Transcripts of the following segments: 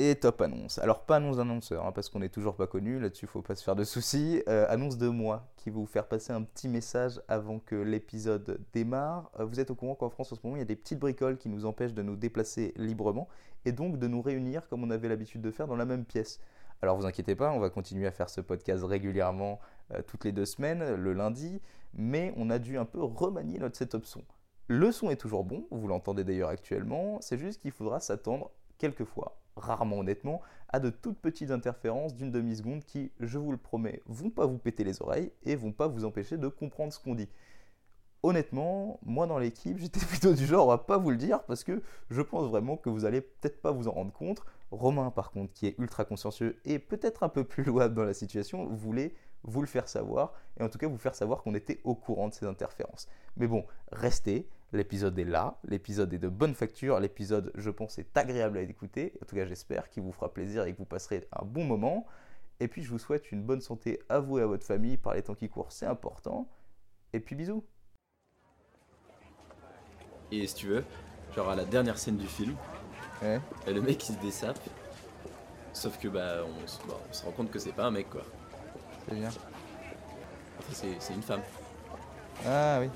Et top annonce. Alors pas annonce d'annonceur, hein, parce qu'on n'est toujours pas connu, là-dessus faut pas se faire de soucis. Euh, annonce de moi, qui va vous faire passer un petit message avant que l'épisode démarre. Euh, vous êtes au courant qu'en France en ce moment, il y a des petites bricoles qui nous empêchent de nous déplacer librement, et donc de nous réunir comme on avait l'habitude de faire dans la même pièce. Alors vous inquiétez pas, on va continuer à faire ce podcast régulièrement euh, toutes les deux semaines, le lundi, mais on a dû un peu remanier notre setup son. Le son est toujours bon, vous l'entendez d'ailleurs actuellement, c'est juste qu'il faudra s'attendre quelquefois rarement honnêtement, à de toutes petites interférences d'une demi-seconde qui, je vous le promets, vont pas vous péter les oreilles et vont pas vous empêcher de comprendre ce qu'on dit. Honnêtement, moi dans l'équipe, j'étais plutôt du genre à pas vous le dire parce que je pense vraiment que vous allez peut-être pas vous en rendre compte. Romain, par contre, qui est ultra consciencieux et peut-être un peu plus louable dans la situation, voulait vous le faire savoir et en tout cas vous faire savoir qu'on était au courant de ces interférences. Mais bon, restez, L'épisode est là, l'épisode est de bonne facture, l'épisode, je pense, est agréable à écouter. En tout cas, j'espère qu'il vous fera plaisir et que vous passerez un bon moment. Et puis, je vous souhaite une bonne santé à vous et à votre famille par les temps qui courent, c'est important. Et puis, bisous. Et si tu veux, genre à la dernière scène du film, ouais. et le mec il se dessape. Sauf que bah on, se rend compte que c'est pas un mec quoi. C'est bien. C'est une femme. Ah oui.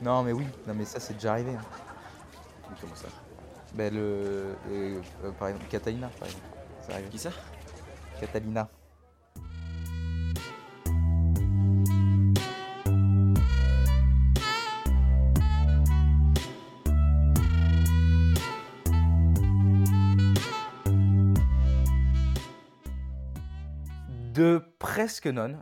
Non, mais oui, non, mais ça c'est déjà arrivé. Hein. Comment ça? Ben le. Euh, par exemple, Catalina, par exemple. Ça arrive. Qui ça? Catalina. De presque non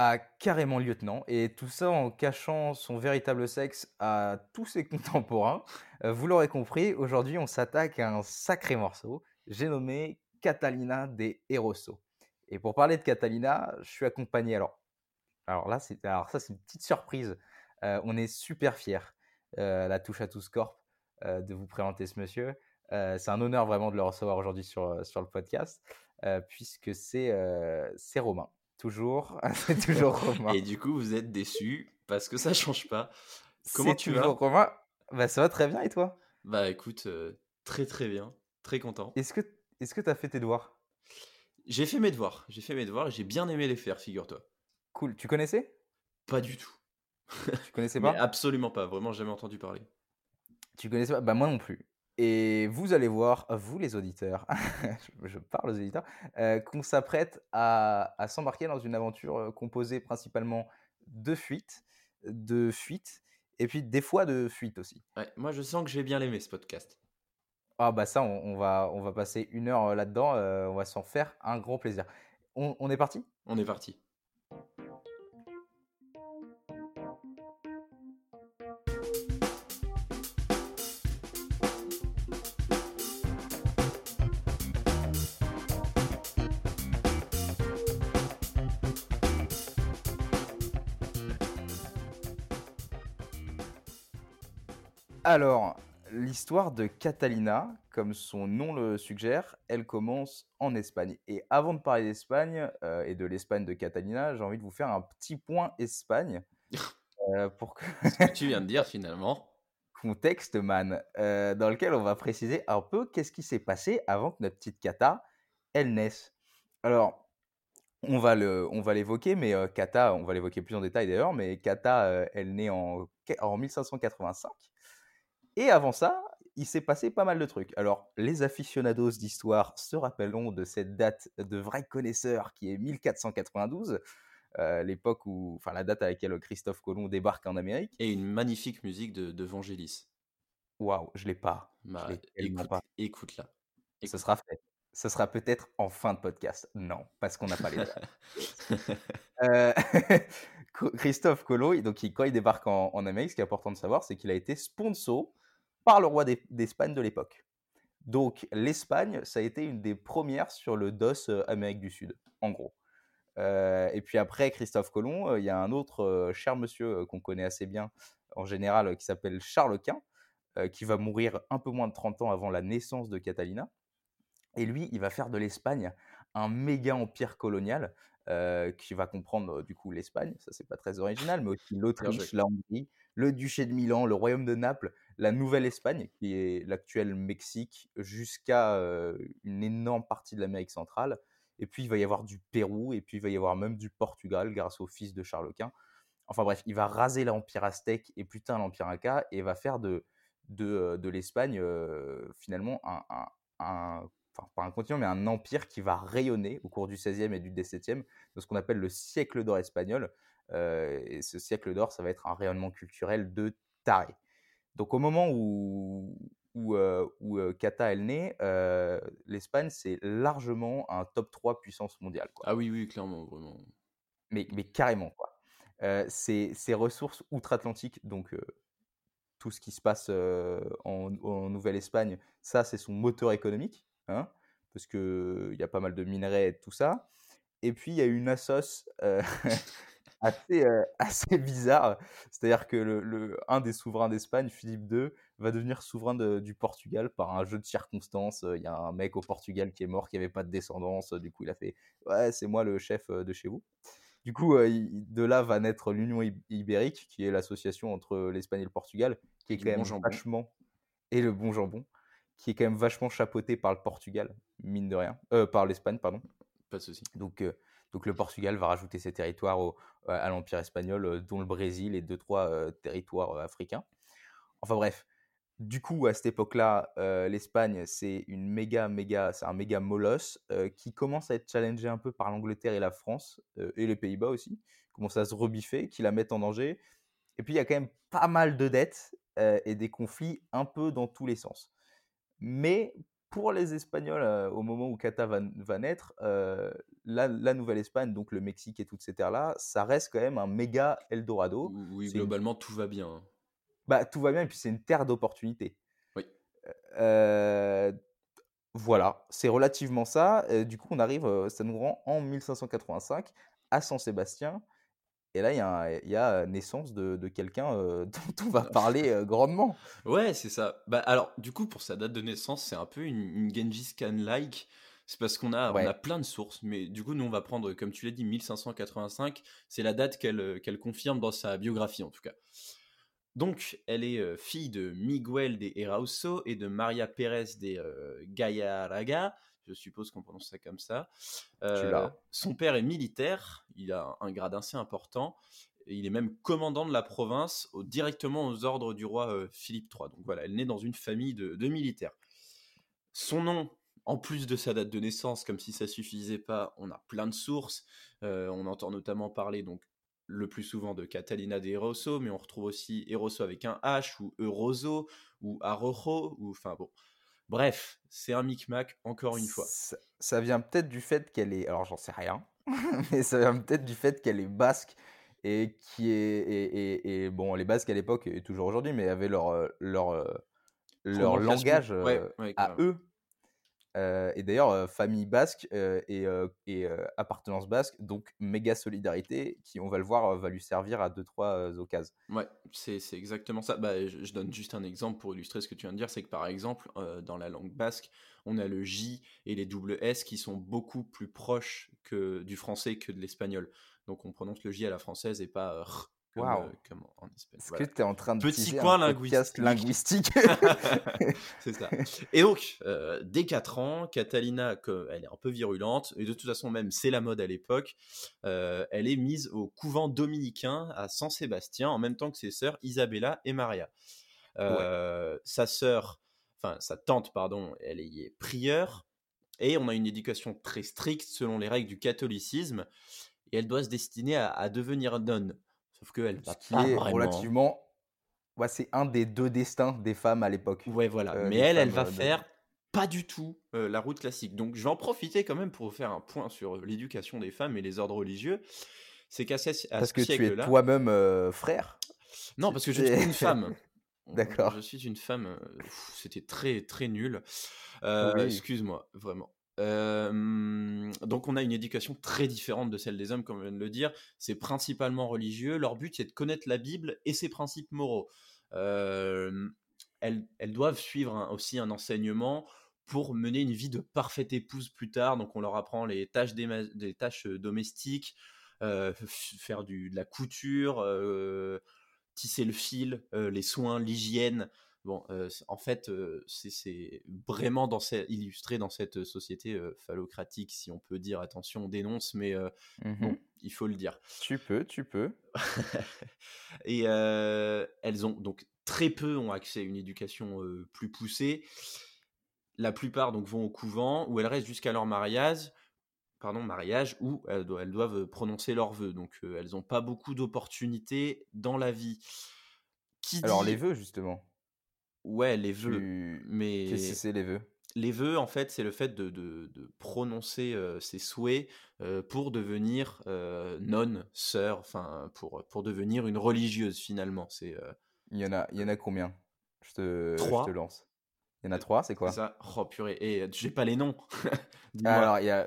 à carrément lieutenant, et tout ça en cachant son véritable sexe à tous ses contemporains. Euh, vous l'aurez compris, aujourd'hui on s'attaque à un sacré morceau, j'ai nommé Catalina de Eroso. Et pour parler de Catalina, je suis accompagné, alors, alors là, c'est, alors ça c'est une petite surprise, euh, on est super fiers, euh, la touche à tous corp, de vous présenter ce monsieur. c'est un honneur vraiment de le recevoir aujourd'hui sur, sur le podcast, puisque c'est, c'est Romain. Toujours, c'est toujours Romain. Et du coup, vous êtes déçus parce que ça change pas. Comment tu vas Romain Bah ça va très bien et toi? Bah écoute, euh, très très bien, très content. Est-ce que est-ce que t'as fait tes devoirs? J'ai fait mes devoirs, j'ai fait mes devoirs et j'ai bien aimé les faire, figure-toi. Cool. Tu connaissais? Pas du tout. Tu connaissais pas? Absolument pas, vraiment jamais entendu parler. Tu connaissais pas? Bah moi non plus. Et vous allez voir, vous les auditeurs, je parle aux auditeurs, euh, qu'on s'apprête à, s'embarquer dans une aventure euh, composée principalement de fuites, de fuites, et puis des fois de fuites aussi. moi je sens que j'ai bien aimé ce podcast. Ah bah ça, on, va, on va passer une heure euh, là-dedans, on va s'en faire un grand plaisir. on est parti? On est parti. Alors, l'histoire de Catalina, comme son nom le suggère, elle commence en Espagne. Et avant de parler d'Espagne euh, et de l'Espagne de Catalina, j'ai envie de vous faire un petit point Espagne. Euh, pour que... Ce que tu viens de dire finalement. Contexte, man, euh, dans lequel on va préciser un peu qu'est-ce qui s'est passé avant que notre petite Cata, elle naisse. Alors, on va l'évoquer, mais Cata, on va l'évoquer plus en détail d'ailleurs, mais Cata, elle naît en, en 1585. Et avant ça, il s'est passé pas mal de trucs. Alors, les aficionados d'histoire se rappelleront de cette date de vrai connaisseur qui est 1492, euh, l'époque où, enfin, la date à laquelle Christophe Colomb débarque en Amérique. Et une magnifique musique de, de Vangelis. Waouh, je l'ai pas. Bah, écoute, pas. écoute là. Ce sera fait. Ce sera peut-être en fin de podcast. Non, parce qu'on n'a pas les euh, Christophe Colomb, donc, quand il débarque en, en Amérique, ce qui est important de savoir, c'est qu'il a été sponsor par le roi d'Espagne de l'époque. Donc l'Espagne, ça a été une des premières sur le DOS euh, Amérique du Sud, en gros. Euh, et puis après Christophe Colomb, euh, il y a un autre cher monsieur qu'on connaît assez bien en général qui s'appelle Charles Quint, qui va mourir un peu moins de 30 ans avant la naissance de Catalina. Et lui, il va faire de l'Espagne un méga empire colonial qui va comprendre du coup l'Espagne, ça c'est pas très original, mais aussi l'Autriche, la Hongrie, le duché de Milan, le royaume de Naples, la Nouvelle-Espagne, qui est l'actuel Mexique, jusqu'à une énorme partie de l'Amérique centrale. Et puis, il va y avoir du Pérou, et puis il va y avoir même du Portugal, grâce au fils de Charles Quint. Enfin bref, il va raser l'Empire aztèque et putain l'Empire Inca, et va faire de, de, l'Espagne, finalement, un, un, enfin pas un continent, mais un empire qui va rayonner au cours du XVIe et du XVIIe, de ce qu'on appelle le siècle d'or espagnol. et ce siècle d'or, ça va être un rayonnement culturel de taré. Donc au moment où, où, où Kata elle naît, l'Espagne c'est largement un top 3 puissance mondiale. Ah oui, oui, clairement, vraiment. Mais, mais carrément, quoi. ses, ressources outre-Atlantique, donc tout ce qui se passe en, Nouvelle-Espagne, ça c'est son moteur économique, hein, parce qu'il y a pas mal de minerais et tout ça. Et puis il y a une assos assez, assez bizarre. C'est-à-dire que le, un des souverains d'Espagne, Philippe II, va devenir souverain du Portugal par un jeu de circonstances. Il y a un mec au Portugal qui est mort, qui n'avait pas de descendance. Du coup, il a fait Ouais, c'est moi le chef de chez vous. Du coup, de là va naître l'Union ibérique, qui est l'association entre l'Espagne et le Portugal, qui est quand même vachement. Et le bon jambon, qui est quand même vachement chapeauté par le Portugal, mine de rien. Euh, par l'Espagne, pardon. Pas de souci. Donc, donc le Portugal va rajouter ses territoires à l'Empire espagnol, dont le Brésil et deux, trois territoires africains. Enfin bref, du coup, à cette époque-là, l'Espagne, c'est une méga, méga, c'est un méga molosse qui commence à être challengé un peu par l'Angleterre et la France, et les Pays-Bas aussi, commence à se rebiffer, qui la mettent en danger. Et puis, il y a quand même pas mal de dettes et des conflits un peu dans tous les sens. Mais pour les Espagnols, au moment où Cata va, naître, la, Nouvelle-Espagne, donc le Mexique et toutes ces terres-là, ça reste quand même un méga Eldorado. Oui, globalement, tout va bien. Hein. Bah, tout va bien, et puis c'est une terre d'opportunité. Oui. voilà, c'est relativement ça. du coup, on arrive, ça nous rend en 1585 à San Sébastien. Et là, il y, a naissance de, quelqu'un dont on va parler grandement. Ouais, c'est ça. Bah, alors, du coup, pour sa date de naissance, c'est un peu une, Genghis Khan-like. C'est parce qu'on a, on a plein de sources, mais du coup, nous, on va prendre, comme tu l'as dit, 1585. C'est la date qu'elle confirme dans sa biographie, en tout cas. Donc, elle est fille de Miguel de Erauso et de Maria Pérez de Gayaraga. Je suppose qu'on prononce ça comme ça. son père est militaire, il a un grade assez important. il est même commandant de la province directement aux ordres du roi Philippe III. Donc voilà, elle naît dans une famille de, de, militaires. Son nom, en plus de sa date de naissance, comme si ça suffisait pas, on a plein de sources. on entend notamment parler donc le plus souvent de Catalina de Eroso, mais on retrouve aussi Eroso avec un H, ou Eroso, ou Arojo, ou enfin bon. Bref, c'est un micmac, encore une fois. Ça, vient peut-être du fait qu'elle est. Alors, j'en sais rien, mais ça vient peut-être du fait qu'elle est basque et qui est. Et, bon, les basques à l'époque, et toujours aujourd'hui, mais avaient leur, euh, leur, euh, leur langage euh, à eux euh, et d'ailleurs, euh, famille basque euh, et, appartenance basque, donc méga solidarité, qui, on va le voir, va lui servir à deux, trois occasions. Ouais, c'est exactement ça. Bah, je, donne juste un exemple pour illustrer ce que tu viens de dire, c'est que par exemple, dans la langue basque, on a le J et les double S qui sont beaucoup plus proches que du français que de l'espagnol. Donc on prononce le J à la française et pas R Wow. Euh, Est-ce que tu es en train de Petit coin linguistique. linguistique. c'est ça. Et donc, euh, dès 4 ans, Catalina, elle est un peu virulente, et de toute façon, même c'est la mode à l'époque, euh, elle est mise au couvent dominicain à San Sébastien, en même temps que ses sœurs Isabella et Maria. Sa sœur, enfin sa tante, pardon, elle est prieure, et on a une éducation très stricte selon les règles du catholicisme, et elle doit se destiner à, à devenir nonne. Sauf qu'elle va qui est relativement. Ouais, c'est un des deux destins des femmes à l'époque. Ouais, voilà. Euh, Mais elle, elle va faire pas du tout euh, la route classique. Donc, je vais en profiter quand même pour faire un point sur l'éducation des femmes et les ordres religieux. C'est qu'à ce, Parce que tu es toi-même euh, frère? Non, parce que je suis une femme. D'accord. Je suis une femme. C'était très, très nul. Excuse-moi, vraiment donc on a une éducation très différente de celle des hommes, comme je viens de le dire. C'est principalement religieux. Leur but, c'est de connaître la Bible et ses principes moraux. elles, doivent suivre aussi un enseignement pour mener une vie de parfaite épouse plus tard. Donc on leur apprend les tâches, des, tâches domestiques, faire du, de la couture, tisser le fil, les soins, l'hygiène. Bon, en fait, c'est vraiment dans illustré dans cette société phallocratique, si on peut dire. Attention, on dénonce, mais mmh bon, il faut le dire. Tu peux, tu peux. Et elles ont donc très peu ont accès à une éducation plus poussée. La plupart donc vont au couvent où elles restent jusqu'à leur mariage, pardon, mariage où elles, doivent prononcer leurs vœux. Donc elles n'ont pas beaucoup d'opportunités dans la vie. Alors les vœux justement. Ouais, les vœux. Mais qu'est-ce que c'est les vœux? Les vœux, en fait, c'est le fait de, de, prononcer ses souhaits pour devenir nonne, sœur, enfin pour pour devenir une religieuse finalement. C'est il y en a, il y en a combien? Je te, je te lance. Il y en a trois, c'est quoi? ça Oh purée, et j'ai pas les noms. Alors, il y a.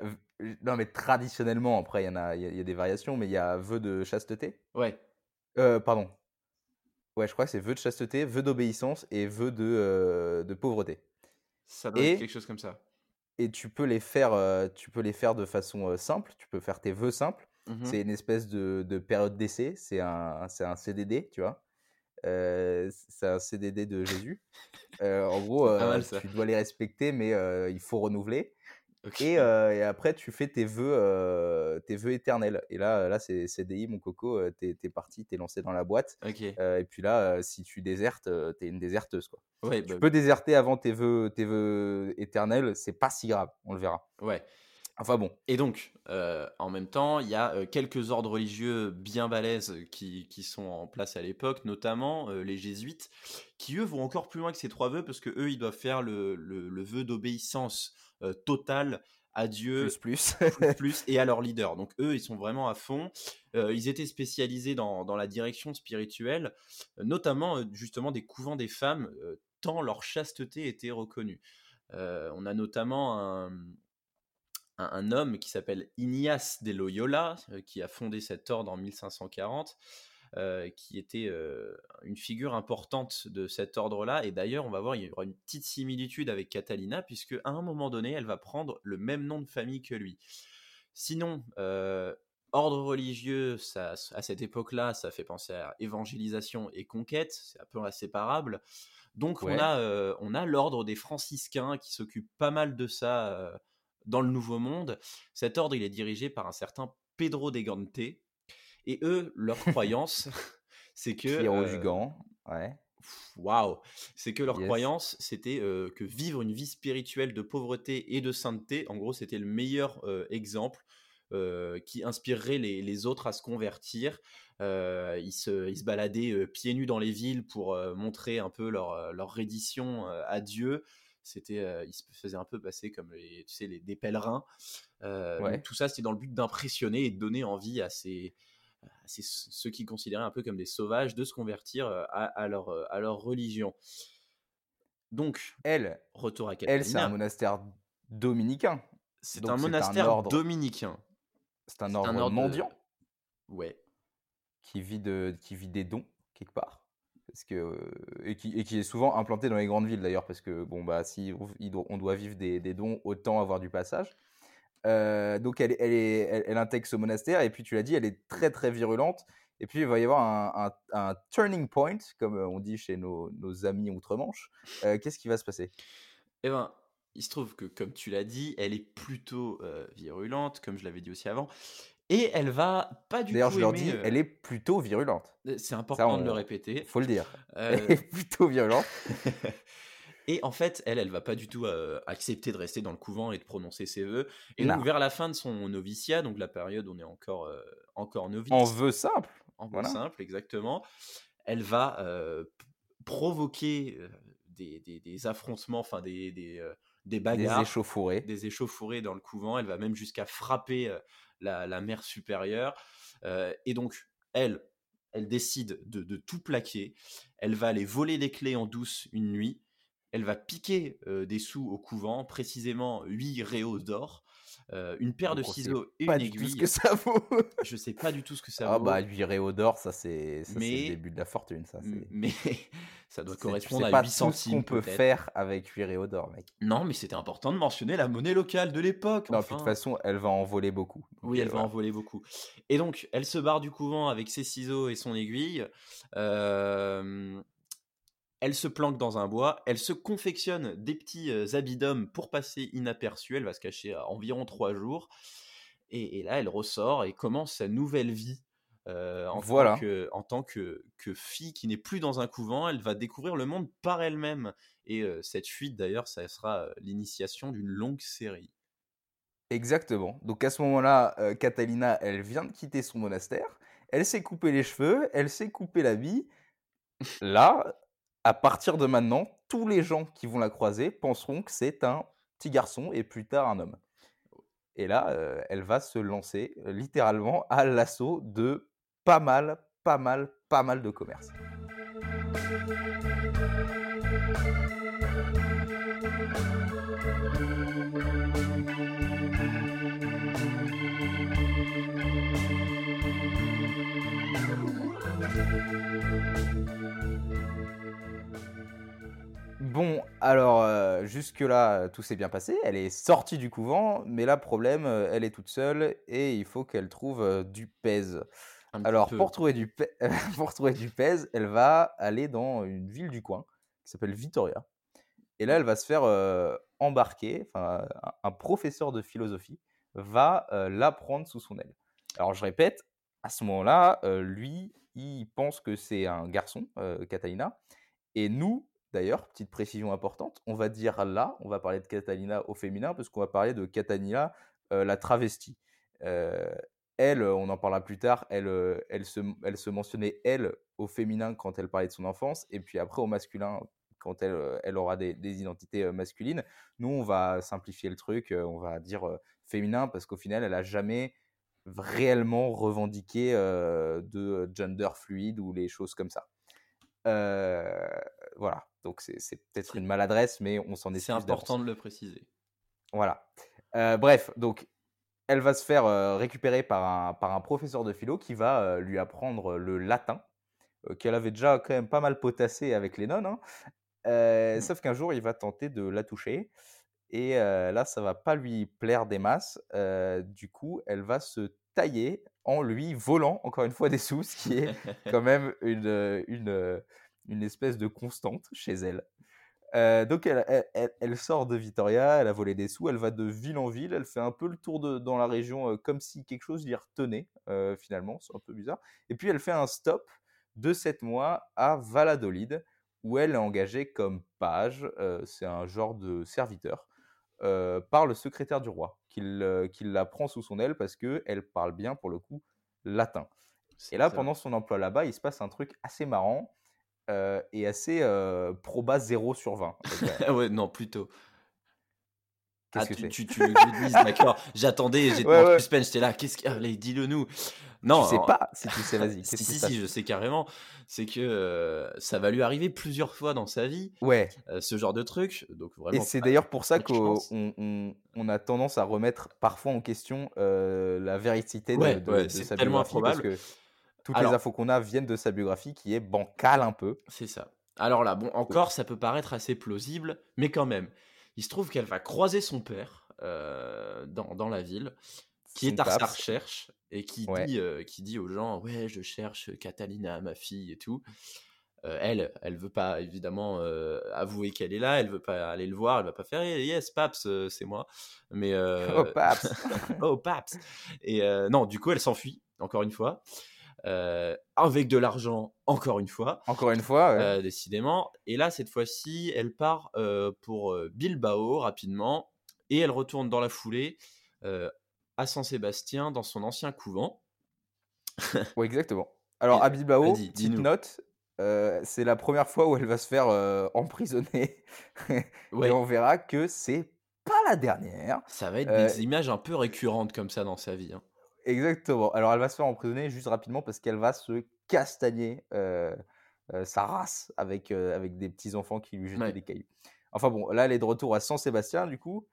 Non, mais traditionnellement, après, il y en a, il y a, des variations, mais il y a vœu de chasteté? Ouais. Euh, pardon. Ouais, je crois que c'est vœu de chasteté, vœu d'obéissance et vœu de, euh, de pauvreté. Ça doit être quelque chose comme ça. Et tu peux les faire, euh, tu peux les faire de façon simple. Tu peux faire tes vœux simples. Mmh c'est une espèce de, de période d'essai. C'est un, c'est un CDD, tu vois? c'est un CDD de Jésus. en gros, tu dois les respecter, mais il faut renouveler. Et, et, après, tu fais tes vœux, tes vœux éternels. Et là, là c'est CDI, mon coco, t'es es parti, t'es lancé dans la boîte. et puis là, si tu désertes, t'es une déserteuse. Quoi. Ouais, tu bah peux déserter avant tes vœux, tes vœux éternels, c'est pas si grave, on le verra. Ouais. Enfin bon. Et donc, en même temps, il y a quelques ordres religieux bien balèzes qui, qui sont en place à l'époque, notamment les jésuites, qui eux vont encore plus loin que ces trois vœux, parce que eux, ils doivent faire le, le, le vœu d'obéissance euh, total à Dieu plus, plus. et à leur leader. Donc eux, ils sont vraiment à fond. Euh, ils étaient spécialisés dans, dans, la direction spirituelle, euh, notamment justement des couvents des femmes, tant leur chasteté était reconnue. on a notamment un, un, un homme qui s'appelle Ignace de Loyola, qui a fondé cet ordre en 1540. Euh, qui était euh, une figure importante de cet ordre-là. Et d'ailleurs, on va voir, il y aura une petite similitude avec Catalina, puisque à un moment donné, elle va prendre le même nom de famille que lui. Sinon, euh, ordre religieux, ça, à cette époque-là, ça fait penser à évangélisation et conquête, c'est un peu inséparable. Donc on a, on a l'ordre des franciscains qui s'occupe pas mal de ça dans le Nouveau Monde. Cet ordre, il est dirigé par un certain Pedro de Gante, et eux, leur croyance, c'est que. Euh, ouais. Waouh C'est que leur croyance, c'était euh, que vivre une vie spirituelle de pauvreté et de sainteté, en gros, c'était le meilleur euh, exemple euh, qui inspirerait les, les, autres à se convertir. ils, se, ils se baladaient pieds nus dans les villes pour montrer un peu leur, leur reddition à Dieu c'était ils se faisaient un peu passer comme les, tu sais les, des pèlerins ouais. tout ça c'était dans le but d'impressionner et de donner envie à ces c'est ceux qui considéraient un peu comme des sauvages de se convertir euh, à, leur, euh, à leur religion. Donc, elle, retour à Elle, c'est un monastère dominicain. C'est un monastère dominicain. C'est un, ordre mendiant. Ouais. Qui vit, de, qui vit des dons, quelque part. Parce que, euh, et, qui, et qui est souvent implanté dans les grandes villes d'ailleurs, parce que bon, bah, si on doit vivre des, des dons, autant avoir du passage. Euh, donc elle, elle, est, elle, intègre ce monastère et puis tu l'as dit, elle est très très virulente. Et puis il va y avoir un, un, turning point, comme on dit chez nos, nos amis outre-Manche. Euh, qu'est-ce qui va se passer? Eh ben, il se trouve que comme tu l'as dit, elle est plutôt euh, virulente, comme je l'avais dit aussi avant. Et elle va pas du tout. D'ailleurs, je leur dis, elle est plutôt virulente. C'est important de le répéter. Faut le dire. Elle est plutôt virulente. Et en fait, elle, elle va pas du tout accepter de rester dans le couvent et de prononcer ses vœux. Et donc, vers la fin de son noviciat, donc la période où on est encore, encore novice. En vœux simple. En vœux simple, exactement. Elle va provoquer des, des, des, affrontements, enfin des, des, des bagarres. Des échauffourées. Des échauffourées dans le couvent. Elle va même jusqu'à frapper la, la, mère supérieure. et donc, elle, elle décide de, de, tout plaquer. Elle va aller voler les clés en douce une nuit elle va piquer des sous au couvent, précisément 8 réaux d'or, une paire de ciseaux et une aiguille. ce que ça vaut. je sais pas du tout ce que ça ah vaut. Ah bah 8 réaux d'or, ça c'est le début de la fortune, ça. Mais ça doit correspondre à 8 centimes. qu'on peut faire avec 8 réaux d'or, mec. Non, mais c'était important de mentionner la monnaie locale de l'époque. Non, de toute façon, elle va en voler beaucoup. Oui, elle va en voler beaucoup. Et donc, elle se barre du couvent avec ses ciseaux et son aiguille. Euh, elle se planque dans un bois, elle se confectionne des petits habits d'homme pour passer inaperçue, elle va se cacher à environ trois jours, et, là elle ressort et commence sa nouvelle vie. en, voilà. tant que, en tant que, que fille qui n'est plus dans un couvent, elle va découvrir le monde par elle-même. Et cette fuite, d'ailleurs, ça sera l'initiation d'une longue série. Exactement. Donc à ce moment-là, Catalina, elle vient de quitter son monastère, elle s'est coupé les cheveux, elle s'est coupé la vie. Là, à partir de maintenant, tous les gens qui vont la croiser penseront que c'est un petit garçon et plus tard un homme. Et là, euh, elle va se lancer euh, littéralement à l'assaut de pas mal, pas mal, pas mal de commerces. Bon, alors euh, jusque-là, tout s'est bien passé. Elle est sortie du couvent, mais là, problème, euh, elle est toute seule et il faut qu'elle trouve euh, du pèse. Alors, pour trouver, du pour trouver du pèse, elle va aller dans une ville du coin qui s'appelle Vitoria. Et là, elle va se faire embarquer. Enfin, un professeur de philosophie va la prendre sous son aile. Alors, je répète, à ce moment-là, lui, il pense que c'est un garçon, Catalina. Et nous, D'ailleurs, petite précision importante, on va dire là, on va parler de Catalina au féminin, parce qu'on va parler de Catalina, euh, la travestie. Euh, elle, on en parlera plus tard, elle, euh, elle, se, elle se mentionnait elle au féminin quand elle parlait de son enfance, et puis après au masculin quand elle, elle aura des, identités masculines. Nous, on va simplifier le truc, on va dire féminin, parce qu'au final, elle n'a jamais réellement revendiqué de gender fluide ou les choses comme ça. voilà. Donc c'est peut-être une maladresse, mais on s'en est C'est important de le préciser. Voilà. Euh, bref, donc elle va se faire euh, récupérer par un, par un professeur de philo qui va euh, lui apprendre le latin, qu'elle avait déjà quand même pas mal potassé avec les nonnes. Hein. Mmh. Sauf qu'un jour, il va tenter de la toucher. Et là, ça va pas lui plaire des masses. du coup, elle va se tailler en lui volant encore une fois des sous, ce qui est quand même une, une, une espèce de constante chez elle. Euh, donc elle, elle, sort de Vitoria, elle a volé des sous, elle va de ville en ville, elle fait un peu le tour de, dans la région comme si quelque chose l'y retenait finalement, c'est un peu bizarre. Et puis elle fait un stop de 7 mois à Valladolid où elle est engagée comme page, c'est un genre de serviteur, par le secrétaire du roi, qui la prend sous son aile parce qu'elle parle bien pour le coup latin. Et là, pendant son emploi là-bas, il se passe un truc assez marrant euh, et assez euh, proba 0 sur 20. ouais, non, plutôt. Ah, tu, tu, tu, dises, d'accord. J'attendais, j'étais ouais, en suspense, j'étais là, qu'est-ce qu'il Allez, dis-le nous. Non, je sais pas si tu sais, vas-y. si, si, si, je sais carrément. C'est que euh, ça va lui arriver plusieurs fois dans sa vie. Ouais. ce genre de truc. Donc vraiment. Et c'est d'ailleurs pour ça qu'on on, on, a tendance à remettre parfois en question la vérité de, de, de sa biographie. Parce que toutes les infos qu'on a viennent de sa biographie qui est bancale un peu. C'est ça. Alors là, bon, encore, ça peut paraître assez plausible, mais quand même, il se trouve qu'elle va croiser son père euh, dans, dans, la ville, qui est à sa recherche et qui, dit, euh, qui dit aux gens Ouais, je cherche Catalina, ma fille et tout. Euh, elle, elle veut pas évidemment avouer qu'elle est là, elle veut pas aller le voir, elle va pas faire yes Paps, c'est moi. Mais oh Paps, oh Paps. Et non, du coup, elle s'enfuit encore une fois. Avec de l'argent, encore une fois. Encore une fois, euh, décidément. Et là, cette fois-ci, elle part pour Bilbao rapidement et elle retourne dans la foulée à Saint-Sébastien, dans son ancien couvent. oui, exactement. Alors, à Bilbao, petite note, c'est la première fois où elle va se faire emprisonner. et on verra que c'est pas la dernière. Ça va être des images un peu récurrentes comme ça dans sa vie. Hein. Exactement. Alors, elle va se faire emprisonner juste rapidement parce qu'elle va se castagner euh, euh, sa race avec, euh, avec des petits-enfants qui lui jetaient des cailloux. Enfin bon, là, elle est de retour à Saint-Sébastien, du coup.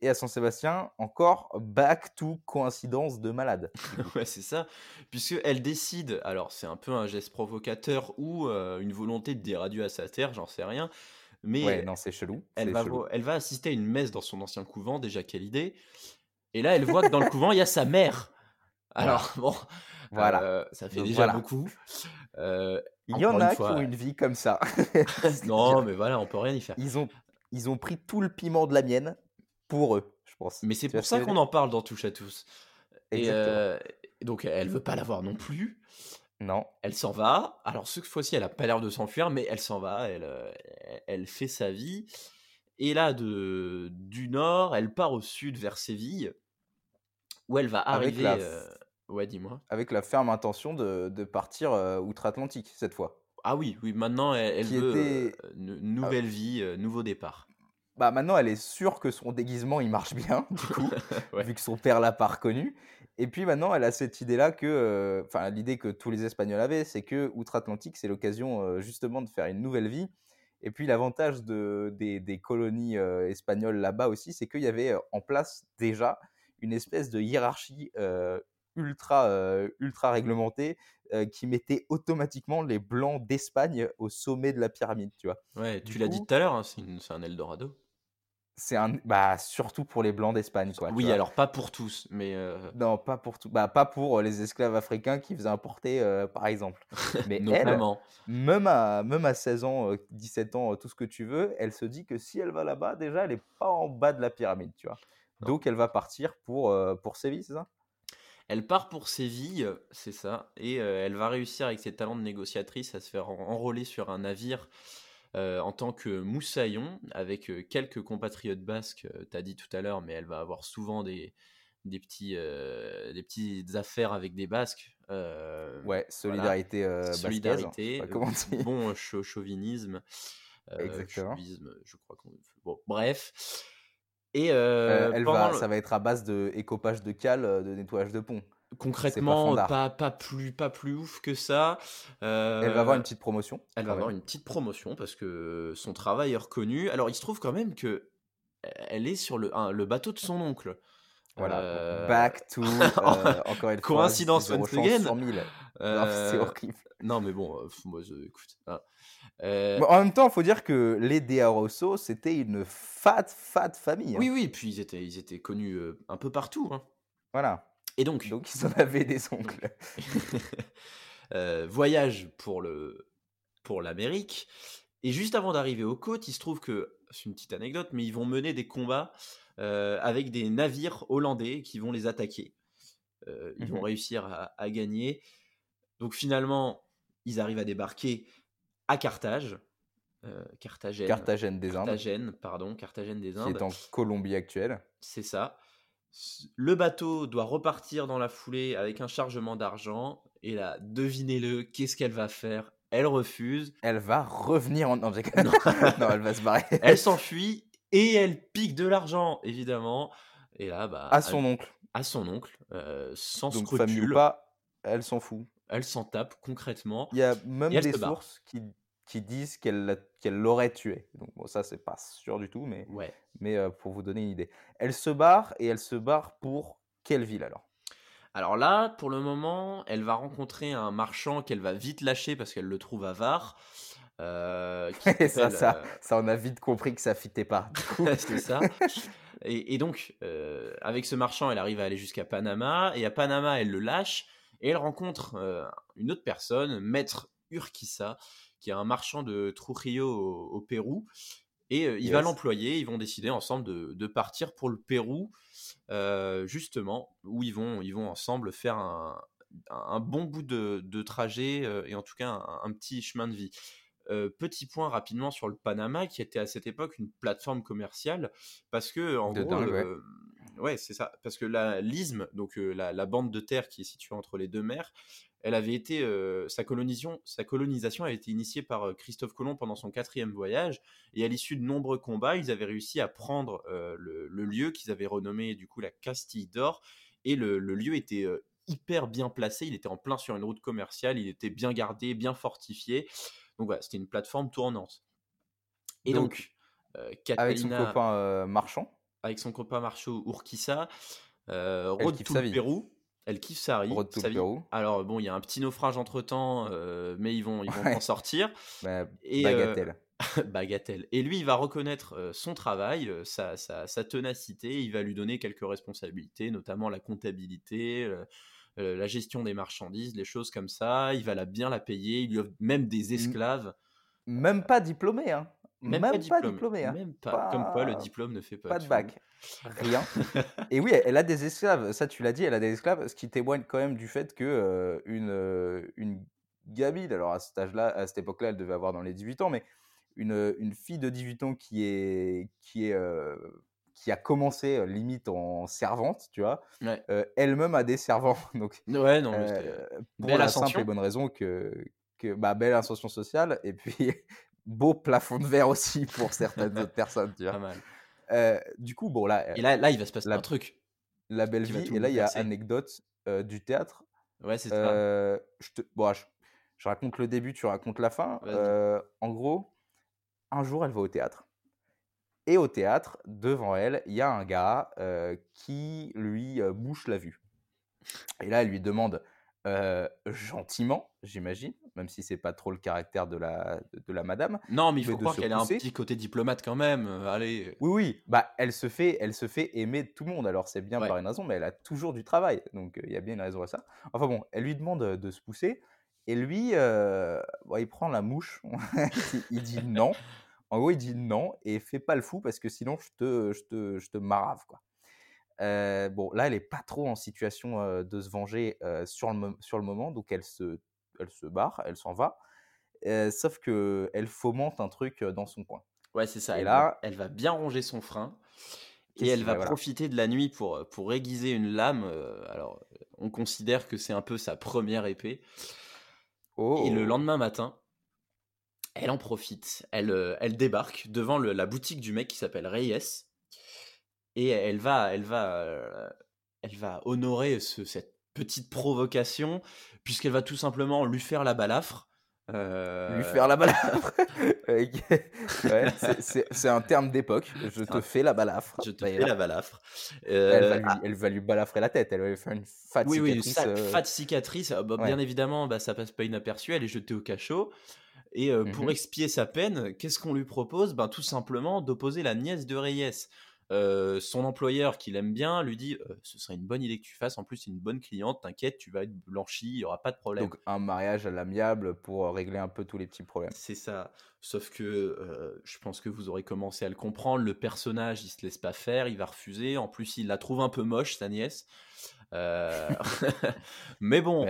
Et à Saint-Sébastien, encore back to coïncidence de malade. ouais, c'est ça. Puisque elle décide, alors c'est un peu un geste provocateur ou une volonté de dire adieu à sa terre, j'en sais rien. Mais ouais, non, c'est chelou. Elle va, elle va assister à une messe dans son ancien couvent, déjà quelle idée. Et là, elle voit que dans le couvent, il y a sa mère Alors, bon, voilà. ça fait déjà beaucoup. Il y en a qui ont une vie comme ça. non, mais voilà, on peut rien y faire. Ils ont, ils ont pris tout le piment de la mienne pour eux, je pense. Mais c'est pour ça qu'on en parle dans Touche à tous. Et donc, elle veut pas l'avoir non plus. Non. Elle s'en va. Alors, cette fois-ci, elle a pas l'air de s'enfuir, mais elle s'en va. Elle, elle fait sa vie. Et là, de, du nord, elle part au sud vers Séville, où elle va arriver. Ouais, dis-moi. Avec la ferme intention de, de partir outre-Atlantique cette fois. Ah oui, oui, maintenant elle, veut une nouvelle vie, nouveau départ. Bah maintenant elle est sûre que son déguisement il marche bien, du coup, vu que son père l'a pas reconnu. Et puis maintenant elle a cette idée-là que, enfin l'idée que tous les Espagnols avaient, c'est que outre-Atlantique c'est l'occasion justement de faire une nouvelle vie. Et puis l'avantage de, des, des colonies espagnoles là-bas aussi, c'est qu'il y avait en place déjà une espèce de hiérarchie ultra, euh, ultra réglementé euh, qui mettait automatiquement les blancs d'Espagne au sommet de la pyramide, tu vois. Ouais, tu l'as dit tout à l'heure, hein, c'est un Eldorado. C'est un, bah surtout pour les blancs d'Espagne, quoi. Oui, alors pas pour tous, mais. Euh, non, pas pour tout, bah pas pour les esclaves africains qui faisaient importer, par exemple. Mais elle, même à même à 16 ans, 17 ans, tout ce que tu veux, elle se dit que si elle va là-bas, déjà, elle est pas en bas de la pyramide, tu vois. Donc elle va partir pour pour Séville, c'est ça? Elle part pour Séville, c'est ça, et elle va réussir avec ses talents de négociatrice à se faire enrôler sur un navire en tant que moussaillon avec quelques compatriotes basques, tu as dit tout à l'heure, mais elle va avoir souvent des, des, petits, des petites affaires avec des basques. ouais, solidarité Solidarité, bon chauvinisme. Exactement. je crois qu'on. Bon, bref. Et euh, elle va, ça va être à base de écopage de cale, euh, de nettoyage de pont. Concrètement, pas, pas, plus, pas plus ouf que ça. elle va avoir une petite promotion. Elle va avoir une petite promotion parce que son travail est reconnu. Alors, il se trouve quand même que elle est sur le, le bateau de son oncle. Voilà. Back to encore une coïncidence 100 000. c'est horrible. Non, mais bon, moi, je, écoute. Hein. Euh, en même temps, il faut dire que les De Rosso, c'était une fat, fat famille. Hein. Oui, oui, puis ils étaient, ils étaient connus euh, un peu partout. Hein. Voilà. Et donc Donc, ils en avaient des oncles. Euh, voyage pour le pour l'Amérique. Et juste avant d'arriver aux côtes, il se trouve que, c'est une petite anecdote, mais ils vont mener des combats avec des navires hollandais qui vont les attaquer. ils vont mmh réussir à, à, gagner. Donc finalement, ils arrivent à débarquer à Carthage. Euh, Carthagène. Carthagène des Indes. Carthagène, pardon, Carthagène des Indes. Qui est en Colombie actuelle. C'est ça. Le bateau doit repartir dans la foulée avec un chargement d'argent. Et là, devinez-le, qu'est-ce qu'elle va faire? Elle refuse. Elle va revenir en. Non, non. elle va se barrer. elle s'enfuit et elle pique de l'argent, évidemment. Et là, bah. À son oncle. À son oncle, euh, sans Donc, scrupule. pas, elle s'en fout elle s'en tape concrètement. Il y a même des sources qui, qui disent qu'elle qu'elle l'aurait tué. Donc bon, ça c'est pas sûr du tout, mais, ouais. mais euh, pour vous donner une idée. Elle se barre et elle se barre pour quelle ville alors? Alors là, pour le moment, elle va rencontrer un marchand qu'elle va vite lâcher parce qu'elle le trouve avare. Euh, ça, ça, euh, ça, on a vite compris que ça fitait pas. c'est ça. Et, et donc, euh, avec ce marchand, elle arrive à aller jusqu'à Panama. Et à Panama, elle le lâche. Et elle rencontre une autre personne, Maître Urquiza, qui est un marchand de Trujillo au, Pérou. Et euh, il va l'employer, ils vont décider ensemble de, partir pour le Pérou, euh, justement, où ils vont, ils vont ensemble faire un, bon bout de, trajet et en tout cas un, petit chemin de vie. petit point rapidement sur le Panama, qui était à cette époque une plateforme commerciale, parce que en gros, ouais, c'est ça. Parce que la l'isthme, donc la, bande de terre qui est située entre les deux mers, elle avait été sa colonisation, sa colonisation a été initiée par Christophe Colomb pendant son quatrième voyage. Et à l'issue de nombreux combats, ils avaient réussi à prendre le, lieu qu'ils avaient renommé du coup la Castille d'Or. Et le, lieu était hyper bien placé. Il était en plein sur une route commerciale. Il était bien gardé, bien fortifié. Donc voilà, c'était une plateforme tournante. Et donc, avec son copain marchand avec son copain Marcho Urquiza, euh, road to le Pérou. Elle kiffe sa vie. Alors bon, il y a un petit naufrage entre temps, euh, mais ils vont, ils vont en sortir. Bah, et, euh, bagatelle. bagatelle. Et lui, il va reconnaître son travail, sa, sa, sa, ténacité. Il va lui donner quelques responsabilités, notamment la comptabilité, la gestion des marchandises, les choses comme ça. Il va la bien la payer. Il lui offre même des esclaves. Même pas diplômé, hein. Même, pas, diplômé. Hein. Même pas. Comme quoi, le diplôme ne fait pas. Pas de bac. Rien. et oui, elle a des esclaves. Ça, tu l'as dit, elle a des esclaves, ce qui témoigne quand même du fait que une, une gamine, alors à cet âge-là, à cette époque-là, elle devait avoir dans les 18 ans, mais une, une fille de 18 ans qui est, qui est qui a commencé limite en servante, tu vois, elle-même a des servants. Donc, ouais, non, pour la simple et bonne raison que, que bah, belle ascension sociale et puis beau plafond de verre aussi pour certaines autres personnes, tu vois. Pas mal. du coup, bon là. Et là, là, il va se passer la, un truc. La belle vie. Et là, il y a anecdote du théâtre. Ouais, c'est ça. je, te, bon, je, je, raconte le début, tu racontes la fin. en gros, un jour, elle va au théâtre. Et au théâtre, devant elle, il y a un gars qui lui bouche la vue. Et là, elle lui demande gentiment, j'imagine, même si c'est pas trop le caractère de la, de, la madame. Non, mais il faut croire qu'elle a un petit côté diplomate quand même. allez. Oui, oui. Bah, elle se fait, elle se fait aimer de tout le monde. Alors c'est bien par une raison, mais elle a toujours du travail, donc il y a bien une raison à ça. Enfin bon, elle lui demande de se pousser, et lui, il prend la mouche. il dit non. En gros, il dit non et fais pas le fou parce que sinon je te, je te, je te marave quoi. Bon, là, elle est pas trop en situation de se venger sur, le, sur le moment, donc elle se, elle se barre, elle s'en va. sauf que elle fomente un truc dans son coin. Ouais, c'est ça. Et elle, là, va, elle va bien ronger son frein et elle va profiter de la nuit pour, pour aiguiser une lame. alors, on considère que c'est un peu sa première épée. Et le oh! lendemain matin, elle en profite. Elle, euh, elle débarque devant la boutique du mec qui s'appelle Reyes. Et elle va, elle va, euh, elle va honorer cette petite provocation, puisqu'elle va tout simplement lui faire la balafre. Euh, lui faire la balafre C'est un terme d'époque. Je te fais la balafre. Je te fais la balafre. elle, va lui, balafrer la tête. Elle va lui faire une fat cicatrice. Oui, fat cicatrice. Ah, bah, bien évidemment, bah, ça passe pas inaperçu. Elle est jetée au cachot. Et pour mmh expier sa peine, qu'est-ce qu'on lui propose? Ben, Tout simplement d'opposer la nièce de Reyes. Son employeur, qui l'aime bien, lui dit Ce serait une bonne idée que tu fasses. En plus, c'est une bonne cliente. T'inquiète, tu vas être blanchi, il n'y aura pas de problème. Donc, un mariage à l'amiable pour régler un peu tous les petits problèmes. C'est ça. Sauf que je pense que vous aurez commencé à le comprendre. Le personnage, il se laisse pas faire, il va refuser. En plus, il la trouve un peu moche, sa nièce. Mais bon,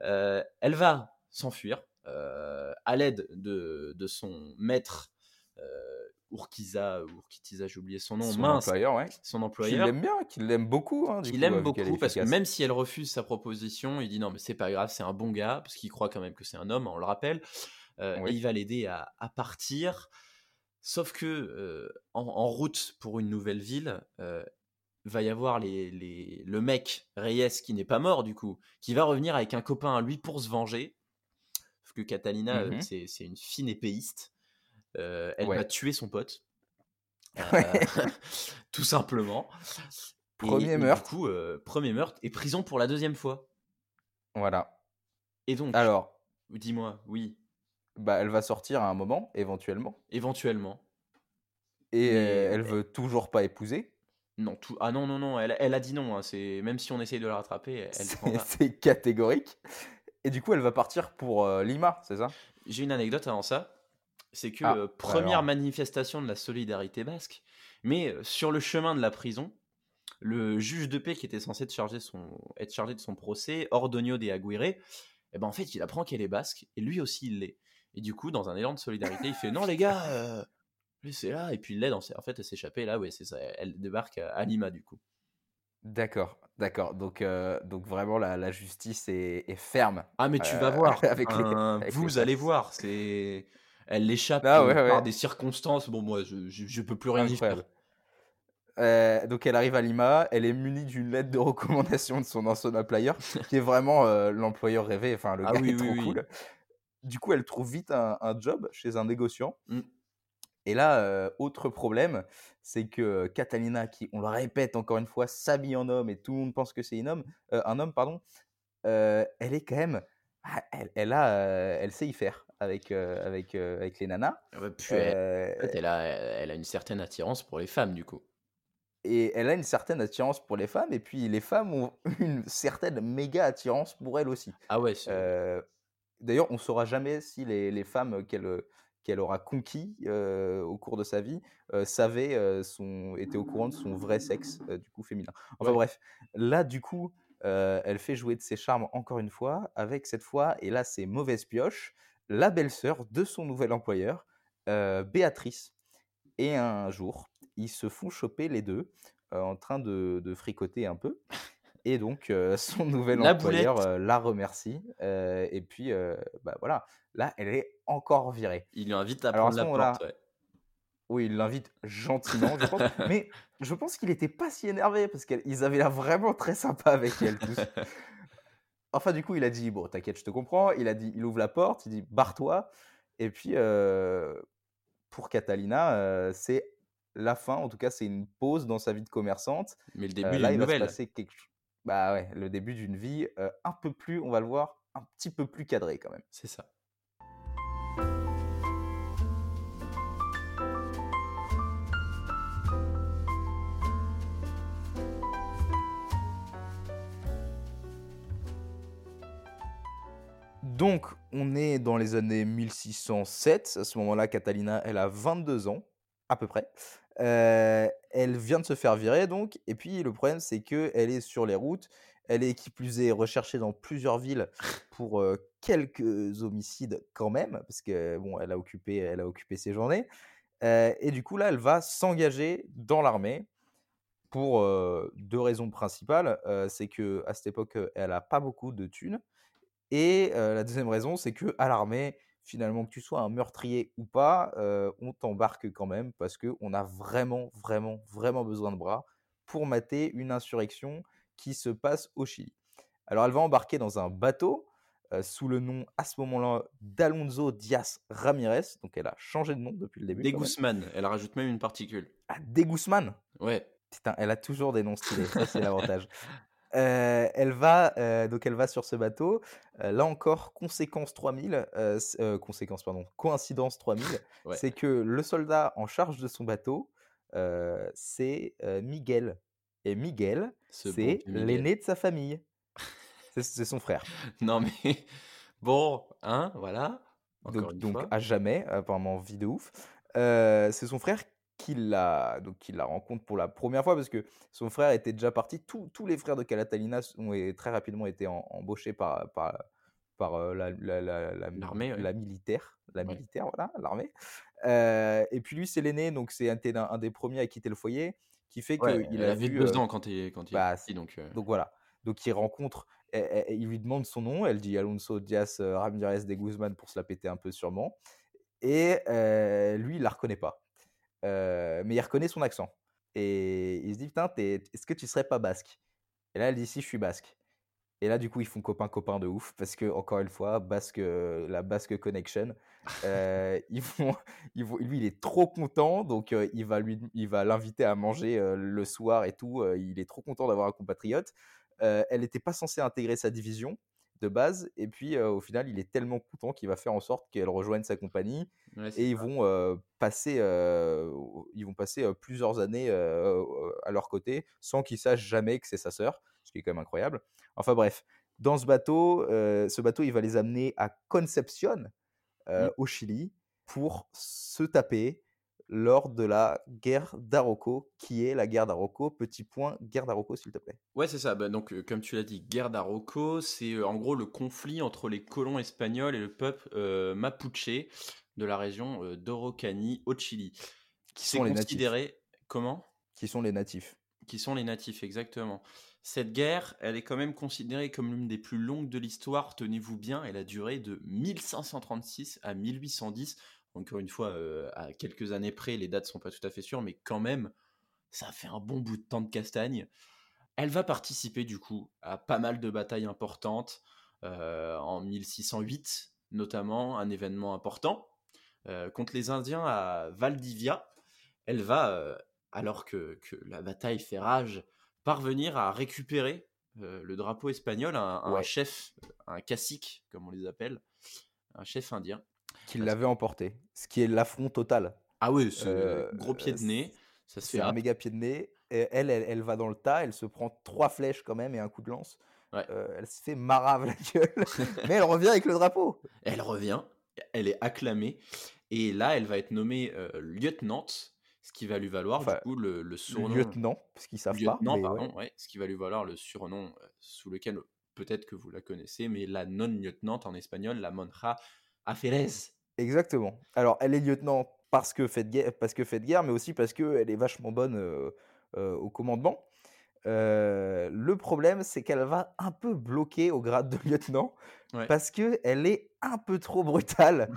elle va s'enfuir euh, à l'aide de, de, son maître euh, Urquiza, j'ai oublié son nom, son employeur, ouais. son employeur, qu'il aime bien, qu'il l'aime beaucoup, hein, qu'il aime beaucoup parce que même si elle refuse sa proposition, il dit non mais c'est pas grave, c'est un bon gars parce qu'il croit quand même que c'est un homme, on le rappelle, euh, et il va l'aider à, à, partir. Sauf que euh, en, en, route pour une nouvelle ville, va y avoir les, les, le mec Reyes qui n'est pas mort du coup, qui va revenir avec un copain à lui pour se venger que Catalina, mmh c'est une fine épéiste. Elle va tuer son pote. tout simplement. Premier meurtre. du coup, premier meurtre et prison pour la deuxième fois. Voilà. Et donc. Alors. Dis-moi, oui. Bah, elle va sortir à un moment, éventuellement. Éventuellement. Et elle veut toujours pas épouser. Non, tout... ah non, non, non, elle, elle a dit non. Hein. C'est Même si on essaye de la rattraper, elle C'est catégorique. Et du coup, elle va partir pour euh, Lima, c'est ça? J'ai une anecdote avant ça. C'est que ah, euh, première manifestation de la solidarité basque, mais euh, sur le chemin de la prison, le juge de paix qui était censé être chargé, son, être chargé de son procès, Ordonio de Aguirre, eh ben en fait, il apprend qu'elle est basque, et lui aussi il l'est. Et du coup, dans un élan de solidarité, il fait Non, les gars, laissez-la. Et puis il l'aide, en fait, à s'échapper. Là, ouais, c'est ça. Elle débarque à Lima, du coup. D'accord, d'accord. Donc, euh, donc vraiment, la, justice est, ferme. Ah, mais tu vas euh, voir. avec vous allez voir. C'est, elle l'échappe ah, par des circonstances. Bon, moi, je, je, peux plus rien y faire. Euh, donc elle arrive à Lima, elle est munie d'une lettre de recommandation de son ancien employeur, qui est vraiment l'employeur rêvé, enfin le ah gars est trop cool. Du coup, elle trouve vite un, job chez un négociant. Mmh. Et là, autre problème, c'est que Catalina, qui, on le répète encore une fois, s'habille en homme et tout le monde pense que c'est un homme, un homme pardon, elle est quand même, ah, elle, a, elle sait y faire avec, avec, avec les nanas. Ah bah, elle, a, elle a une certaine attirance pour les femmes du coup. et elle a une certaine attirance pour les femmes, et puis les femmes ont une certaine méga attirance pour elle aussi. Ah ouais. D'ailleurs, on ne saura jamais si les, les femmes qu'elle qu'elle aura conquis au cours de sa vie savaient, son, étaient au courant de son vrai sexe, du coup féminin. Enfin bref, là du coup, elle fait jouer de ses charmes encore une fois, avec cette fois, et là c'est mauvaise pioche, la belle-sœur de son nouvel employeur, Béatrice. Et un jour, ils se font choper les deux en train de, de, fricoter un peu. Et donc, son nouvel employeur la remercie. et puis, bah voilà, là, elle est encore virée. Il lui invite à prendre la porte. Oui, il l'invite gentiment, je pense. mais je pense qu'il n'était pas si énervé parce qu'ils avaient l'air vraiment très sympa avec elle tous. Enfin, du coup, il a dit Bon, t'inquiète, je te comprends. Il a dit Il ouvre la porte, il dit Barre-toi. Et puis, pour Catalina, c'est la fin. En tout cas, c'est une pause dans sa vie de commerçante. Mais le début, là, il va se passer quelque chose bah ouais, le début d'une vie un peu plus, on va le voir, un petit peu plus cadré quand même. C'est ça. Donc, on est dans les années 1607. À ce moment-là, Catalina, elle a 22 ans, à peu près. Elle vient de se faire virer donc, et puis le problème c'est que elle est sur les routes, elle est qui plus est recherchée dans plusieurs villes pour quelques homicides quand même, parce que bon, elle a occupé, elle a occupé ses journées, et du coup là, elle va s'engager dans l'armée pour deux raisons principales, c'est que à cette époque, elle a pas beaucoup de thunes, et la deuxième raison, c'est que à l'armée, finalement, que tu sois un meurtrier ou pas, on t'embarque quand même parce qu'on a vraiment, vraiment, vraiment besoin de bras pour mater une insurrection qui se passe au Chili. Alors, elle va embarquer dans un bateau sous le nom à ce moment-là d'Alonso Diaz Ramirez. Donc, elle a changé de nom depuis le début. De Guzman, elle rajoute même une particule. Ah, De Guzman Ouais. Putain, elle a toujours des noms stylés, ça c'est l'avantage. elle va donc elle va sur ce bateau. là encore, conséquence 3000, conséquence pardon, coïncidence 3000, c'est que le soldat en charge de son bateau, c'est Miguel. Et Miguel, c'est l'aîné de sa famille. C'est son frère. non mais bon, hein, voilà. donc, à jamais, apparemment vie de ouf. c'est son frère qu'il la, donc, la rencontre pour la première fois parce que son frère était déjà parti. Tous, tous les frères de Calatalina ont très rapidement été embauchés par, par, par euh, la, la, la, la, la militaire, la militaire, voilà, l'armée. Euh, et puis lui, c'est l'aîné, donc c'est un, un, des premiers à quitter le foyer, qui fait qu'il a vu deux euh, ans quand il, quand il bah, est donc, donc voilà. Donc il rencontre, il lui demande son nom, elle dit Alonso Diaz Ramirez de Guzman pour se la péter un peu sûrement. Et lui, il la reconnaît pas. Euh, mais il reconnaît son accent. Et il se dit, putain, est-ce que tu serais pas basque? Et là, elle dit, si, je suis basque. Et là, du coup, ils font copain-copain de ouf, parce que, encore une fois, basque, la Basque Connection, euh, ils vont, ils vont, lui, il est trop content, donc euh, il va lui, il va l'inviter à manger le soir et tout. il est trop content d'avoir un compatriote. elle n'était pas censée intégrer sa division, de base. Et puis, au final, il est tellement content qu'il va faire en sorte qu'elle rejoigne sa compagnie. et ils vont, passer, ils vont passer plusieurs années à leur côté sans qu'ils sachent jamais que c'est sa sœur, ce qui est quand même incroyable. Enfin bref, dans ce bateau, ce bateau, il va les amener à Concepción, mmh. au Chili, pour se taper lors de la guerre d'Arauco, qui est la guerre d'Arauco? Petit point, guerre d'Arauco, s'il te plaît. Ouais, c'est ça. Bah, donc, euh, comme tu l'as dit, guerre d'Arauco, c'est euh, en gros le conflit entre les colons espagnols et le peuple euh, mapuche de la région d'Orocani au Chili. Qui sont les natifs. Comment? Qui sont les natifs. Qui sont les natifs, exactement. Cette guerre, elle est quand même considérée comme l'une des plus longues de l'histoire, tenez-vous bien, elle a duré de 1536 à 1810 encore une fois, euh, à quelques années près, les dates sont pas tout à fait sûres, mais quand même, ça fait un bon bout de temps de castagne. Elle va participer du coup à pas mal de batailles importantes, euh, en 1608 notamment, un événement important, euh, contre les Indiens à Valdivia. Elle va, alors que, la bataille fait rage, parvenir à récupérer le drapeau espagnol, un, un chef, un cacique, comme on les appelle, un chef indien qu'il l'avait emporté, ce qui est l'affront total. Ah oui, c'est euh, gros pied de nez. Ça se fait un méga pied de nez. Et elle, elle, va dans le tas, elle se prend trois flèches quand même et un coup de lance. elle se fait marave la gueule, mais elle revient avec le drapeau. Elle revient, elle est acclamée, et là, elle va être nommée lieutenant, ce qui va lui valoir du coup le, le surnom. Lieutenant, parce qu'ils savent pas. pardon, ouais. ce qui va lui valoir le surnom sous lequel peut-être que vous la connaissez, mais la non-lieutenante en espagnol, la monja Aferez. Exactement. Alors, elle est lieutenant parce que fait de guerre, parce que fait de guerre mais aussi parce qu'elle est vachement bonne au commandement. le problème, c'est qu'elle va un peu bloquer au grade de lieutenant parce qu'elle est un peu trop brutale,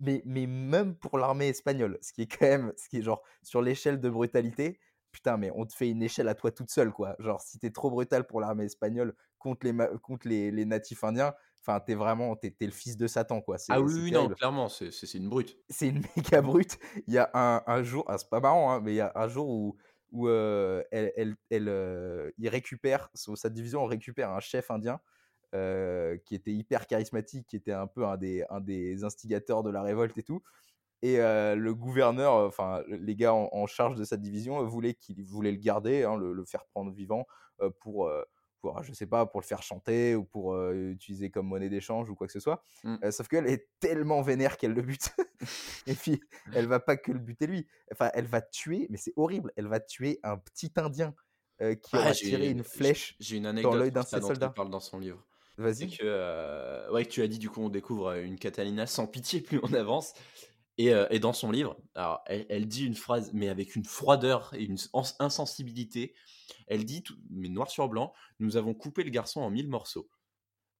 mais, mais même pour l'armée espagnole, ce qui est quand même, ce qui est genre sur l'échelle de brutalité, putain, mais on te fait une échelle à toi toute seule, quoi. Genre, si t'es trop brutal pour l'armée espagnole contre les, contre les, les natifs indiens, enfin, t'es vraiment, t'es, le fils de Satan, quoi. Ah oui, non, clairement, c'est, une brute. C'est une méga brute. Il y a un, un jour, ah, c'est pas marrant, hein, mais il y a un jour où, où euh, elle, elle, elle euh, il récupère, sa division récupère un chef indien euh, qui était hyper charismatique, qui était un peu un des, un des instigateurs de la révolte et tout. Et le gouverneur, enfin les gars en, charge de sa division voulaient qu'il voulait le garder, hein, le, faire prendre vivant pour, pour, je sais pas, pour le faire chanter ou pour utiliser comme monnaie d'échange ou quoi que ce soit. Mmh. sauf qu'elle est tellement vénère qu'elle le bute. et puis elle va pas que le buter lui. Enfin, elle va tuer, mais c'est horrible. Elle va tuer un petit Indien qui a tiré une flèche j'ai une anecdote dans l'œil d'un de ses soldats. parle dans son livre. Vas-y. que, ouais, que tu as dit, du coup, on découvre une Catalina sans pitié plus on avance. Euh, et, dans son livre, alors, elle, dit une phrase, mais avec une froideur et une insensibilité. Elle dit, mais noir sur blanc, nous avons coupé le garçon en mille morceaux.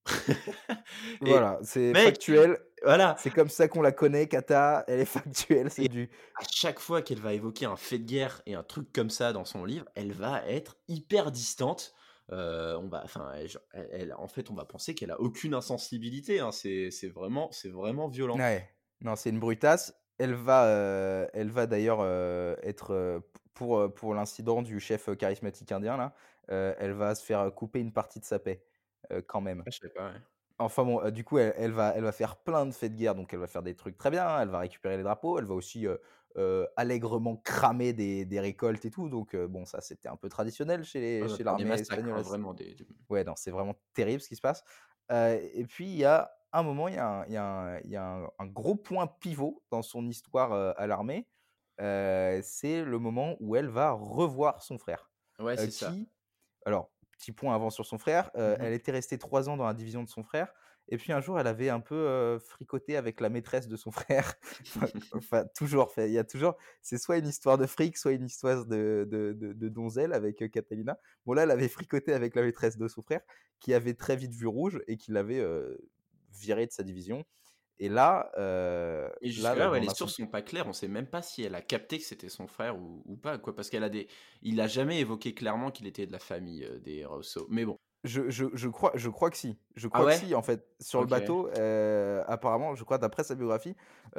voilà, c'est factuel. Voilà. C'est comme ça qu'on la connaît, Kata. Elle est factuelle, c'est du. À chaque fois qu'elle va évoquer un fait de guerre et un truc comme ça dans son livre, elle va être hyper distante. Euh, on va, enfin, elle, en fait, on va penser qu'elle a aucune insensibilité. Hein. C'est vraiment, c'est vraiment violent. Ouais. Non, c'est une brutasse. Elle va, euh, elle va d'ailleurs euh, être euh, pour, pour l'incident du chef charismatique indien là. elle va se faire couper une partie de sa paix quand même. Ah, je sais pas. Enfin bon, du coup, elle, va, elle va faire plein de faits de guerre, donc elle va faire des trucs très bien. Elle va récupérer les drapeaux, elle va aussi allègrement cramer des, des, récoltes et tout. Donc bon, ça c'était un peu traditionnel chez, chez l'armée espagnole. Hein, vraiment des, Ouais, non, c'est vraiment terrible ce qui se passe. et puis il y a un moment, il y a un, gros point pivot dans son histoire à l'armée. c'est le moment où elle va revoir son frère. Ouais, c'est ça. Alors, petit point avant sur son frère. Mmh elle était restée trois ans dans la division de son frère. Et puis un jour, elle avait un peu fricoté avec la maîtresse de son frère. enfin, toujours. Il y a toujours. C'est soit une histoire de fric, soit une histoire de, de, donzelle avec Catalina. Bon, là, elle avait fricoté avec la maîtresse de son frère, qui avait très vite vu rouge et qui l'avait viré de sa division. Et là, euh, et là, là les sources sont pas claires. On sait même pas si elle a capté que c'était son frère ou, pas, quoi. Parce qu'elle a des, il a jamais évoqué clairement qu'il était de la famille euh, des Rousseau. Mais bon. Je, je, je, crois, je crois que si. Je ah crois que si, en fait. Sur le bateau, euh, apparemment, je crois, d'après sa biographie,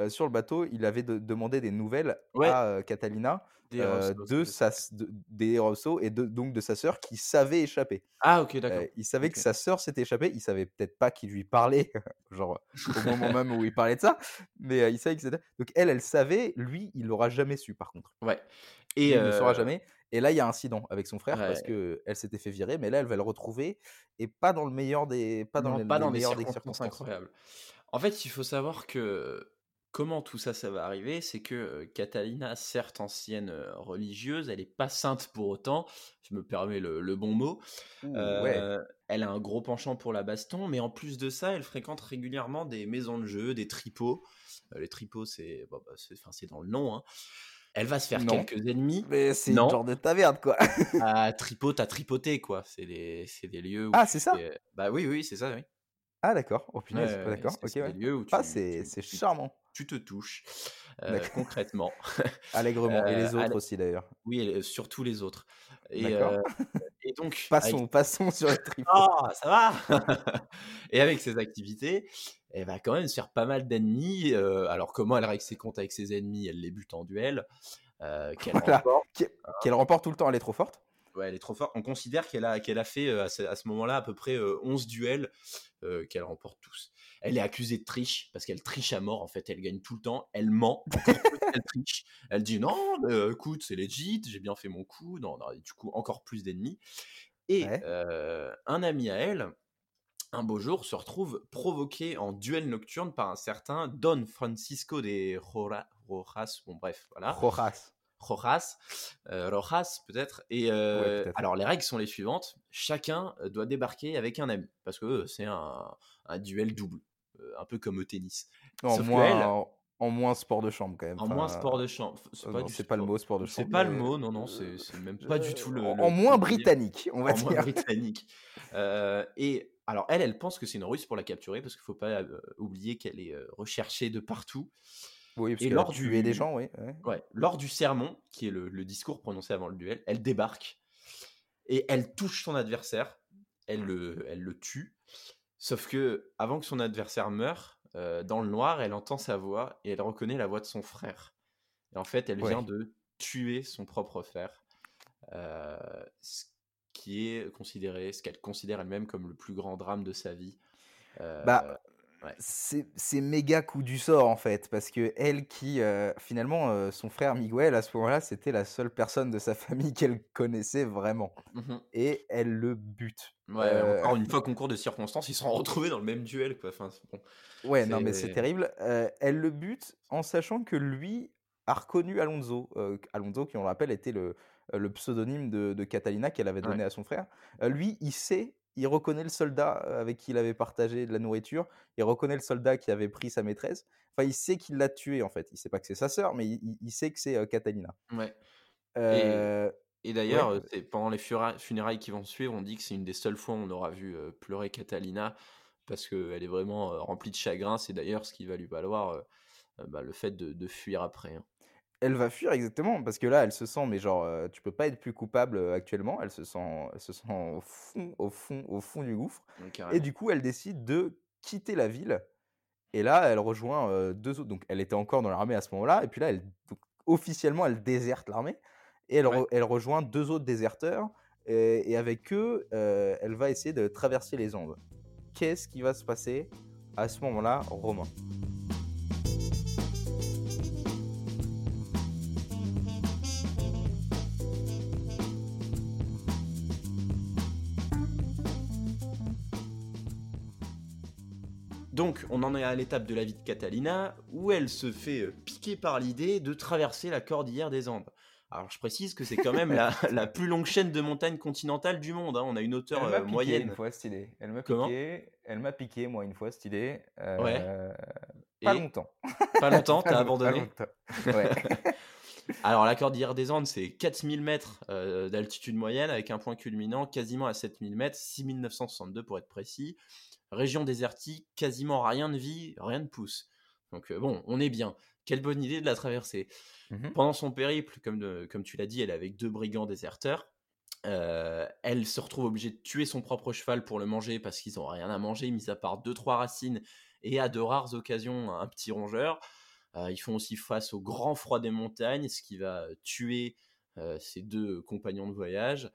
sur le bateau, il avait demandé des nouvelles à Catalina euh, de sa, des Rosso et de, donc de sa sœur qui savait échapper. Ah, ok, d'accord. Euh, il savait que sa sœur s'était échappée. Il savait peut-être pas qu'il lui parlait, genre au moment même où il parlait de ça, mais euh, il savait que c'était. Donc elle, elle savait. Lui, il l'aura jamais su, par contre. Ouais. Et il ne saura jamais. Et là, il y a un incident avec son frère parce que elle s'était fait virer, mais là, elle va le retrouver et pas dans le meilleur des, pas dans, pas dans des circonstances incroyables. En fait, il faut savoir que Comment tout ça, ça va arriver C'est que Catalina, certes ancienne religieuse, elle n'est pas sainte pour autant, je me permets le, bon mot. Elle a un gros penchant pour la baston, mais en plus de ça, elle fréquente régulièrement des maisons de jeu, des tripots. les tripots, c'est bah, dans le nom. Hein. Elle va se faire quelques ennemis. Mais c'est une genre de taverne, quoi. ah, tripot, t'as tripoté, quoi. C'est des, des, lieux où. Ah, c'est ça Bah oui, oui, c'est ça, oui. Ah d'accord, oh punaise, d'accord, ok Ah c'est charmant. Tu te touches euh, concrètement. Allègrement, et les euh, autres aussi d'ailleurs. Oui, surtout les autres. Et, euh, et donc... passons, passons sur les tripes. Ah, ça va Et avec ses activités, elle va quand même se faire pas mal d'ennemis. alors comment elle règle ses comptes avec ses ennemis Elle les bute en duel. qu'elle remporte. Qu'elle remporte tout le temps, elle est trop forte Ouais, elle est trop forte. On considère qu'elle a, qu'elle a fait à ce, moment-là à peu près 11 duels qu'elle remporte tous. Elle est accusée de triche parce qu'elle triche à mort. En fait, elle gagne tout le temps. Elle ment. elle triche. Elle dit non, mais, écoute, c'est legit. J'ai bien fait mon coup. Non, du coup, encore plus d'ennemis. Et un ami à elle, un beau jour, se retrouve provoqué en duel nocturne par un certain Don Francisco de Rojas. Bon, bref, voilà. Rojas. Rojas, Rojas peut-être. Et alors les règles sont les suivantes chacun doit débarquer avec un ami parce que c'est un, duel double, un peu comme au tennis. En moins, en, moins sport de chambre quand même. En moins sport de chambre. C'est pas, pas, le mot sport de chambre. C'est pas le mot, non non, c'est même pas du tout le. En, moins britannique, on va en dire. Moins britannique. et alors elle, elle pense que c'est une ruse pour la capturer parce qu'il faut pas oublier qu'elle est recherchée de partout. Oui, parce et lors du des gens, oui. Ouais. lors du sermon, qui est le, discours prononcé avant le duel, elle débarque et elle touche son adversaire, elle le, elle le tue. Sauf que avant que son adversaire meure, euh, dans le noir, elle entend sa voix et elle reconnaît la voix de son frère. Et en fait, elle vient de tuer son propre frère, euh, ce qui est considéré, ce qu'elle considère elle-même comme le plus grand drame de sa vie. Euh, bah, c'est méga coup du sort en fait, parce que elle qui, euh, finalement, euh, son frère Miguel à ce moment-là, c'était la seule personne de sa famille qu'elle connaissait vraiment. Mmh Et elle le bute. Ouais, euh, encore une fois, concours de circonstances, ils sont retrouvés dans le même duel. Quoi. Enfin, bon, ouais, non, mais c'est terrible. elle le bute en sachant que lui a reconnu Alonso. Alonso, qui on le rappelle, était le, le pseudonyme de, de Catalina qu'elle avait donné à son frère. lui, il sait il reconnaît le soldat avec qui il avait partagé de la nourriture, il reconnaît le soldat qui avait pris sa maîtresse. Enfin, il sait qu'il l'a tué en fait. Il sait pas que c'est sa sœur, mais il, sait que c'est Catalina. Ouais. et, d'ailleurs, pendant les funérailles qui vont suivre, on dit que c'est une des seules fois où on aura vu pleurer Catalina parce qu'elle est vraiment remplie de chagrin. C'est d'ailleurs ce qui va lui valoir bah, le fait de, fuir après. Hein elle va fuir exactement parce que là elle se sent mais genre tu peux pas être plus coupable actuellement. Elle se sent elle se sent au fond au fond au fond du gouffre. Et du coup elle décide de quitter la ville. Et là elle rejoint deux autres. Donc elle était encore dans l'armée à ce moment-là. Et puis là elle officiellement elle déserte l'armée. Et elle, elle, rejoint deux autres déserteurs. Et, et avec eux elle va essayer de traverser les Andes. Qu'est-ce qui va se passer à ce moment-là Romain? On en est à l'étape de la vie de Catalina, où elle se fait euh, piquer par l'idée de traverser la cordillère des Andes. Alors, je précise que c'est quand même la, plus longue chaîne de montagnes continentales du monde. Hein. On a une hauteur elle euh, moyenne. une fois idée. Elle m'a piqué. Elle m'a piqué, moi, une fois idée. Euh, ouais. Pas longtemps. Pas longtemps, t'as abandonné. Ouais. Alors, la cordillère des Andes, c'est 4000 mètres d'altitude moyenne, avec un point culminant quasiment à 7000 mètres, 6962 pour être précis région désertique, quasiment rien de vie, rien ne pousse. Donc euh, bon, on est bien. Quelle bonne idée de la traverser. Mmh Pendant son périple, comme, comme tu l'as dit, elle est avec deux brigands déserteurs. Euh, elle se retrouve obligée de tuer son propre cheval pour le manger parce qu'ils n'ont rien à manger, mis à part deux trois racines et à de rares occasions un petit rongeur. Euh, ils font aussi face au grand froid des montagnes, ce qui va tuer ses deux compagnons de voyage.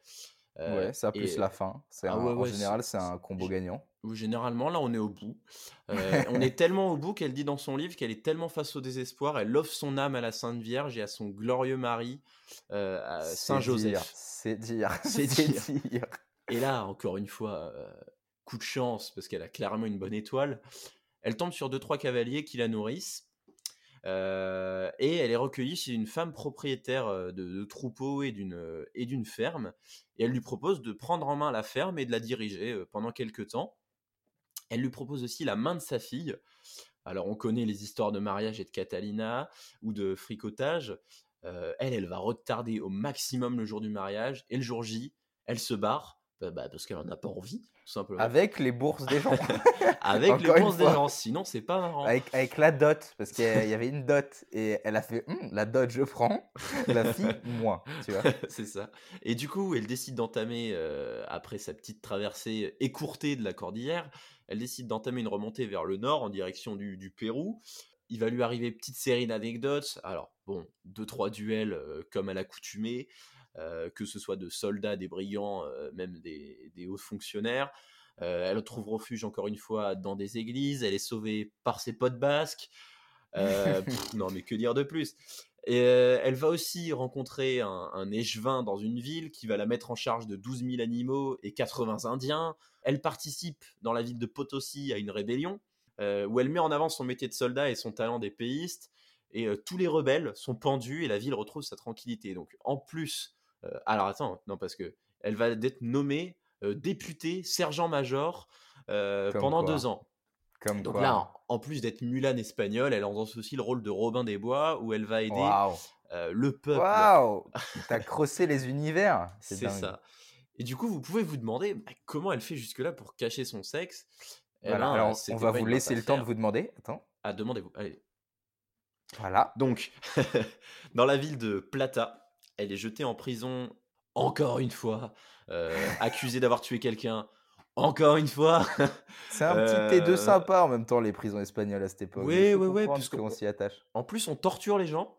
Ouais, ça plus la fin. Ah en général, c'est un combo gagnant. Généralement, là, on est au bout. Euh, on est tellement au bout qu'elle dit dans son livre qu'elle est tellement face au désespoir, elle offre son âme à la Sainte Vierge et à son glorieux mari, euh, à Saint Joseph. C'est dire, c'est dire. dire. Et là, encore une fois, euh, coup de chance, parce qu'elle a clairement une bonne étoile, elle tombe sur deux, trois cavaliers qui la nourrissent. Et elle est recueillie chez une femme propriétaire de, troupeaux et d'une ferme. Et elle lui propose de prendre en main la ferme et de la diriger pendant quelques temps. Elle lui propose aussi la main de sa fille. Alors on connaît les histoires de mariage et de Catalina ou de fricotage. Elle, elle va retarder au maximum le jour du mariage et le jour J, elle se barre bah, bah, parce qu'elle en a pas envie, tout simplement. Avec les bourses des gens. avec les bourses des gens, sinon c'est pas marrant. Avec, avec la dot, parce qu'il y avait une dot et elle a fait hum, la dot je prends, la fille moi, tu vois. c'est ça. Et du coup, elle décide d'entamer euh, après sa petite traversée écourtée de la cordillère, elle décide d'entamer une remontée vers le nord en direction du, Pérou. Il va lui arriver petite série d'anecdotes. Alors, bon, deux, trois duels euh, comme à l'accoutumée, que ce soit de soldats, des brigands, euh, même des, hauts fonctionnaires. elle trouve refuge encore une fois dans des églises. Elle est sauvée par ses potes basques. non, mais que dire de plus? Et elle va aussi rencontrer un, un, échevin dans une ville qui va la mettre en charge de 12 000 animaux et 80 Indiens. Elle participe dans la ville de Potosi à une rébellion où elle met en avant son métier de soldat et son talent d'épéiste. Et tous les rebelles sont pendus et la ville retrouve sa tranquillité. Donc en plus, alors attends, non parce que elle va être nommée députée sergent-major pendant deux ans. Comme Donc là, en plus d'être Mulan espagnole, elle endosse aussi le rôle de Robin des Bois, où elle va aider le peuple. Waouh T'as crossé les univers C'est ça. Et du coup, vous pouvez vous demander bah, comment elle fait jusque-là pour cacher son sexe? Eh ben, alors, on va vous laisser le temps de vous demander. Attends. Ah, demandez-vous. Allez. Voilà. Donc, dans la ville de Plata, elle est jetée en prison encore une fois, euh, accusée d'avoir tué quelqu'un. Encore une fois. C'est un petit T2 euh, sympa en même temps, les prisons espagnoles à cette époque. Oui, oui, oui. Puisqu'on s'y attache. En plus, on torture les gens.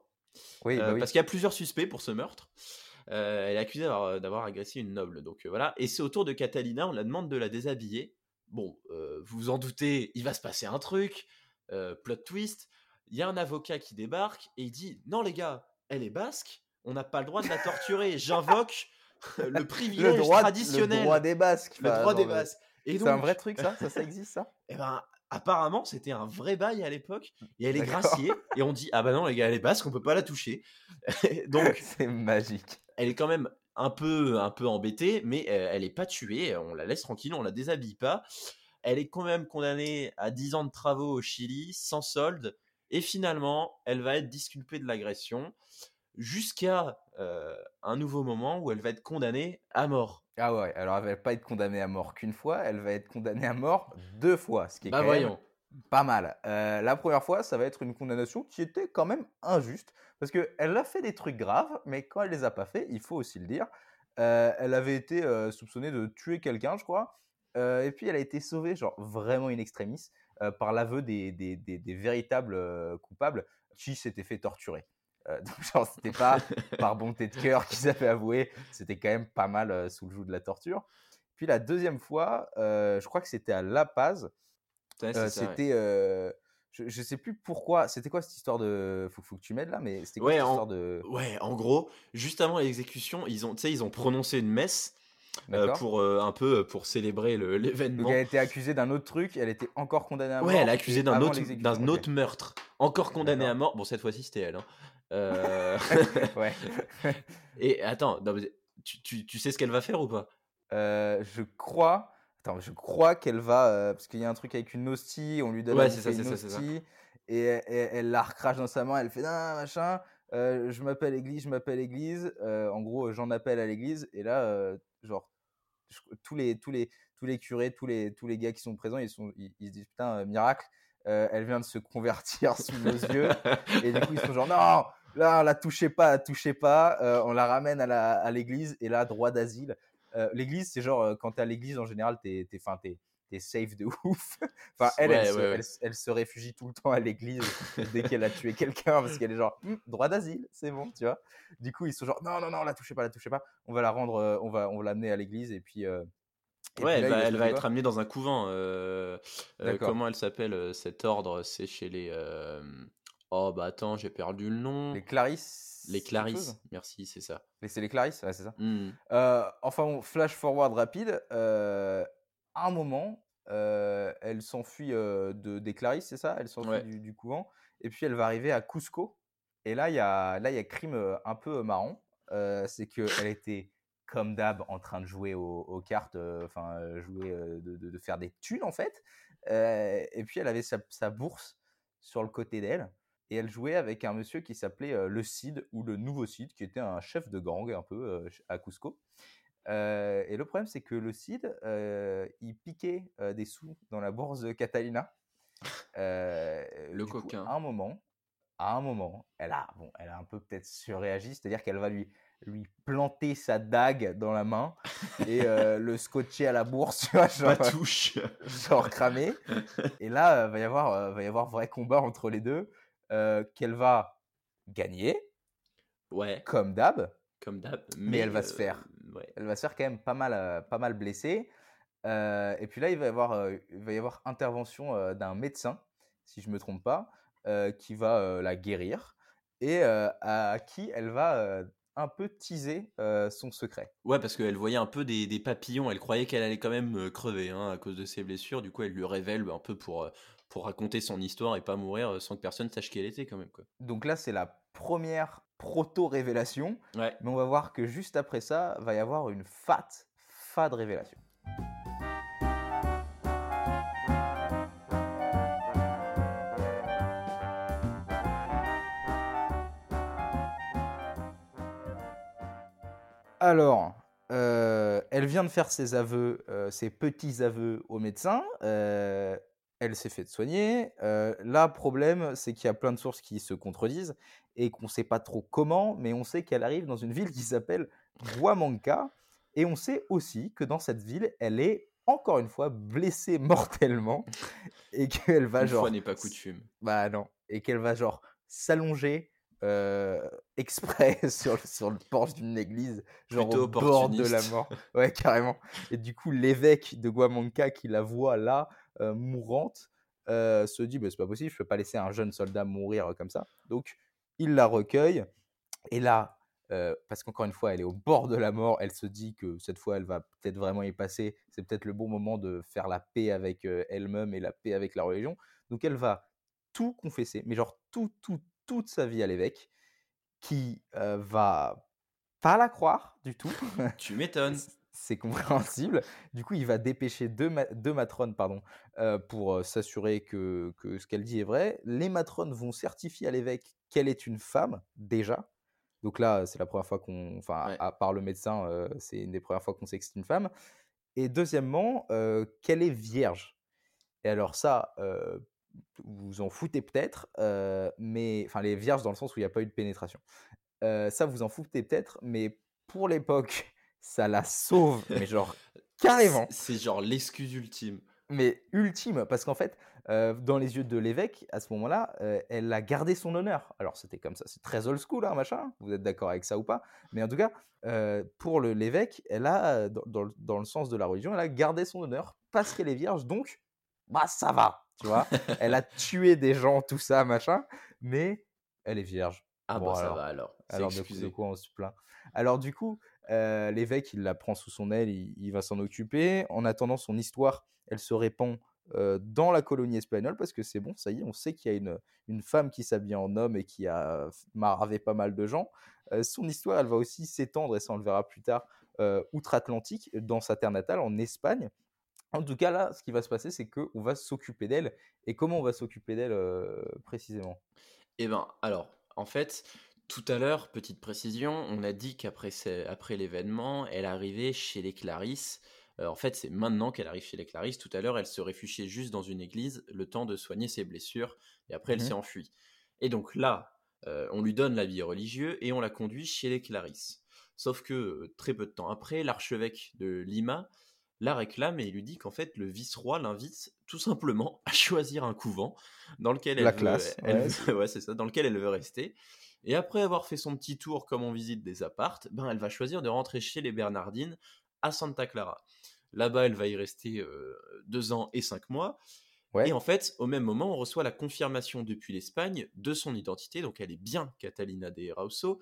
Oui, bah euh, Parce qu'il y a plusieurs suspects pour ce meurtre. elle est accusée d'avoir agressé une noble. Donc voilà. Et c'est au tour de Catalina, on la demande de la déshabiller. Bon, vous vous en doutez, il va se passer un truc. plot twist il y a un avocat qui débarque et il dit non les gars, elle est basque, on n'a pas le droit de la torturer. J'invoque le privilège le droit, traditionnel. Le droit des basques. Le droit des basques. C'est un vrai truc ça, ça, ça existe ça Eh ben apparemment c'était un vrai bail à l'époque et elle est graciée et on dit ah bah non les gars elle est basque on peut pas la toucher. Donc c'est magique. Elle est quand même un peu un peu embêtée mais elle est pas tuée, on la laisse tranquille, on la déshabille pas. Elle est quand même condamnée à 10 ans de travaux au Chili sans solde et finalement, elle va être disculpée de l'agression jusqu'à euh, un nouveau moment où elle va être condamnée à mort. Ah ouais, alors elle va pas être condamnée à mort qu'une fois, elle va être condamnée à mort deux fois, ce qui est bah voyons. pas mal. Euh, la première fois, ça va être une condamnation qui était quand même injuste, parce qu'elle a fait des trucs graves, mais quand elle les a pas fait, il faut aussi le dire, euh, elle avait été soupçonnée de tuer quelqu'un, je crois, et puis elle a été sauvée, genre vraiment in extremis. Par l'aveu des, des, des, véritables coupables qui s'étaient fait torturer. Euh, donc, genre, c'était pas par bonté de cœur qu'ils avaient avoué, c'était quand même pas mal sous le joug de la torture. Puis la deuxième fois, je crois que c'était à La Paz. c'était. Je, je, sais plus pourquoi. C'était quoi cette histoire de. Faut, faut que tu m'aides là, mais c'était quoi ouais, cette en... histoire de. Ouais, en gros, juste avant l'exécution, ils ont, ils ont prononcé une messe euh, pour euh, un peu pour célébrer l'événement. Donc elle a été accusée d'un autre truc, elle était encore condamnée à mort. Ouais, elle est accusée d'un autre, d'un autre meurtre, encore condamnée à mort. Bon, cette fois-ci c'était elle. Hein. Euh... ouais. Et attends, tu, tu, tu, sais ce qu'elle va faire ou pas? Euh, Je crois. Attends, je crois qu'elle va parce qu'il y a un truc avec une hostie, on lui donne ouais, ça, une hostie et, elle la recrache dans sa main, elle fait non machin. je m'appelle Église, je m'appelle Église. en gros, j'en appelle à l'Église. Et là, genre tous les tous les tous les curés, tous les tous les gars qui sont présents, ils sont ils, se disent putain euh, miracle, euh, elle vient de se convertir sous nos yeux et du coup ils sont genre non là la touchez pas, la touchez pas, euh, on la ramène à à l'église et là droit d'asile. l'église c'est genre quand t'es à l'église en général t'es t'es t'es safe de ouf. enfin, elle, elle, se, réfugie tout le temps à l'église dès qu'elle a tué quelqu'un parce qu'elle est genre «Hum, droit d'asile, c'est bon, tu vois. Du coup, ils sont genre non, non, non, la touchez pas, la touchez pas. On va la rendre, euh, on va, on va l'amener à l'église et puis. Euh, ouais, elle va, être amenée dans un couvent. Euh, comment elle s'appelle cet ordre C'est chez les. Oh bah attends, j'ai perdu le nom. Les Clarisse. Les Clarisse, merci, c'est ça. C'est les Clarisse, ouais, c'est ça. Mmh. enfin, flash forward rapide à un moment, elle s'enfuit de, des Clarisse, c'est ça? Elle s'enfuit du, couvent. Et puis elle va arriver à Cusco. Et là, il y a, là, y a crime un peu marrant. c'est qu'elle était, comme d'hab, en train de jouer aux, cartes, enfin, jouer, de, de, faire des thunes, en fait. et puis elle avait sa, sa bourse sur le côté d'elle. Et elle jouait avec un monsieur qui s'appelait le Cid, ou le nouveau Cid, qui était un chef de gang, un peu, à Cusco et le problème, c'est que le CID, il piquait des sous dans la bourse de Catalina. le coquin. à un moment, à un moment, elle a, bon, elle a un peu peut-être surréagi, c'est-à-dire qu'elle va lui, lui planter sa dague dans la main et le scotcher à la bourse, tu vois, genre, touche. genre cramé. Et là, va y avoir, va y avoir vrai combat entre les deux, qu'elle va gagner, ouais, comme d'hab, comme d'hab, mais, elle va se faire elle va se faire quand même pas mal, euh, pas mal blesser. et puis là, il va y avoir, il va y avoir intervention d'un médecin, si je ne me trompe pas, qui va la guérir et à qui elle va un peu teaser son secret. Ouais, parce qu'elle voyait un peu des, papillons, elle croyait qu'elle allait quand même crever hein, à cause de ses blessures, du coup elle lui révèle un peu pour, pour raconter son histoire et pas mourir sans que personne sache qui elle était quand même. Quoi. Donc là c'est la première proto-révélation, mais on va voir que juste après ça va y avoir une fat, fade révélation. Alors, euh, elle vient de faire ses aveux, euh, ses petits aveux au médecin. Euh, elle s'est fait soigner. là, problème, c'est qu'il y a plein de sources qui se contredisent et qu'on ne sait pas trop comment, mais on sait qu'elle arrive dans une ville qui s'appelle Huamanca. Et on sait aussi que dans cette ville, elle est encore une fois blessée mortellement et qu'elle va une genre. Fois n'est pas coutume. Bah non. Et qu'elle va genre s'allonger euh, exprès sur, sur le porche d'une église, genre au bord de la mort. Ouais, carrément. Et du coup, l'évêque de Guamanca qui la voit là, euh, mourante, euh, se dit bah, c'est pas possible, je peux pas laisser un jeune soldat mourir comme ça. Donc, il la recueille. Et là, parce qu'encore une fois, elle est au bord de la mort, elle se dit que cette fois, elle va peut-être vraiment y passer. C'est peut-être le bon moment de faire la paix avec elle-même et la paix avec la religion. Donc, elle va tout confesser, mais genre tout, tout, toute sa vie à l'évêque, qui va pas la croire du tout. tu m'étonnes. C'est compréhensible. Du coup, il va dépêcher deux, deux matrones pardon, pour s'assurer que, que, ce qu'elle dit est vrai. Les matrones vont certifier à l'évêque qu'elle est une femme, déjà. Donc là, c'est la première fois qu'on. Enfin, à part le médecin, c'est une des premières fois qu'on sait que c'est une femme. Et deuxièmement, qu'elle est vierge. Et alors, ça, vous en foutez peut-être, mais enfin les vierges dans le sens où il n'y a pas eu de pénétration. ça vous en foutez peut-être, mais pour l'époque, ça la sauve, mais genre carrément. C'est genre l'excuse ultime. Mais ultime, parce qu'en fait, dans les yeux de l'évêque, à ce moment-là, elle a gardé son honneur. Alors c'était comme ça, c'est très old school, hein, machin. Vous êtes d'accord avec ça ou pas? Mais en tout cas, pour l'évêque, elle a, dans, dans, le sens de la religion, elle a gardé son honneur parce qu'elle est vierge, donc bah ça va, tu vois? elle a tué des gens, tout ça, machin, mais elle est vierge. Ah bon, ça va alors. Alors de, quoi on se plaint? Alors du coup, euh, l'évêque, il la prend sous son aile, il, va s'en occuper. En attendant, son histoire, elle se répand euh, dans la colonie espagnole parce que c'est bon, ça y est, on sait qu'il y a une, une femme qui s'habille en homme et qui a maravé pas mal de gens. Euh, son histoire, elle va aussi s'étendre, et ça on le verra plus tard, outre-Atlantique, dans sa terre natale, en Espagne. En tout cas, là, ce qui va se passer, c'est qu'on va s'occuper d'elle. Et comment on va s'occuper d'elle euh, précisément? Eh bien, alors, en fait, tout à l'heure, petite précision, on a dit qu'après après l'événement, elle arrivait chez les Clarisses. Euh, en fait, c'est maintenant qu'elle arrive chez les Clarisses. Tout à l'heure, elle se réfugiait juste dans une église, le temps de soigner ses blessures, et après, elle mmh s'est enfuie. Et donc là, euh, on lui donne l'habit religieux et on la conduit chez les Clarisses. Sauf que très peu de temps après, l'archevêque de Lima la réclame et il lui dit qu'en fait le vice-roi l'invite tout simplement à choisir un couvent dans lequel elle, veut, c'est ça, dans lequel elle veut rester. Et après avoir fait son petit tour comme on visite des appartes, ben elle va choisir de rentrer chez les Bernardines à Santa Clara. Là-bas, elle va y rester euh, deux ans et cinq mois. Et en fait, au même moment, on reçoit la confirmation depuis l'Espagne de son identité, donc elle est bien Catalina de Rausso,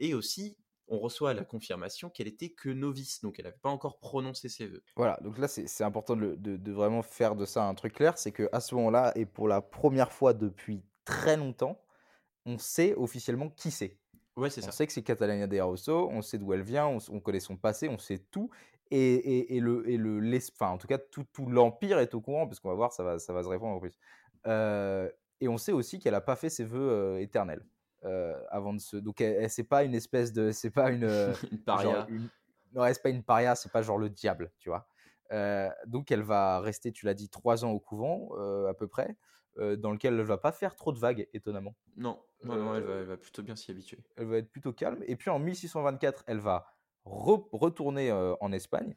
et aussi on reçoit la confirmation qu'elle était que novice, donc elle n'avait pas encore prononcé ses vœux. Voilà, donc là c'est important de, vraiment faire de ça un truc clair, c'est qu'à ce moment-là, et pour la première fois depuis très longtemps, on sait officiellement qui c'est. Ouais, c'est ça. On sait que c'est Catalina de Rosso, on sait d'où elle vient, on, connaît son passé, on sait tout. Et, le, et le enfin, en tout cas, tout, l'Empire est au courant, parce qu'on va voir, ça va, ça va se répondre en plus. Euh, et on sait aussi qu'elle n'a pas fait ses vœux euh, éternels. Euh, avant de se. Donc, elle, c'est pas une espèce de. C'est pas une. Euh, une paria. Non, c'est pas une paria, c'est pas genre le diable, tu vois. Donc, elle va rester, tu l'as dit, trois ans au couvent, à peu près, dans lequel elle va pas faire trop de vagues, étonnamment. Non, non, elle, va, plutôt bien s'y habituer. Elle va être plutôt calme. Et puis, en 1624, elle va retourner en Espagne.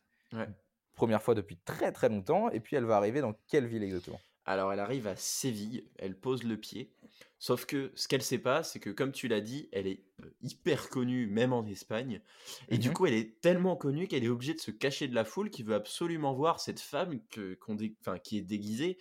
Première fois depuis très très longtemps. Et puis, elle va arriver dans quelle ville exactement? Alors elle arrive à Séville, elle pose le pied. Sauf que ce qu'elle sait pas, c'est que comme tu l'as dit, elle est hyper connue, même en Espagne. Et du mmh coup, elle est tellement connue qu'elle est obligée de se cacher de la foule qui veut absolument voir cette femme que, qui est déguisée,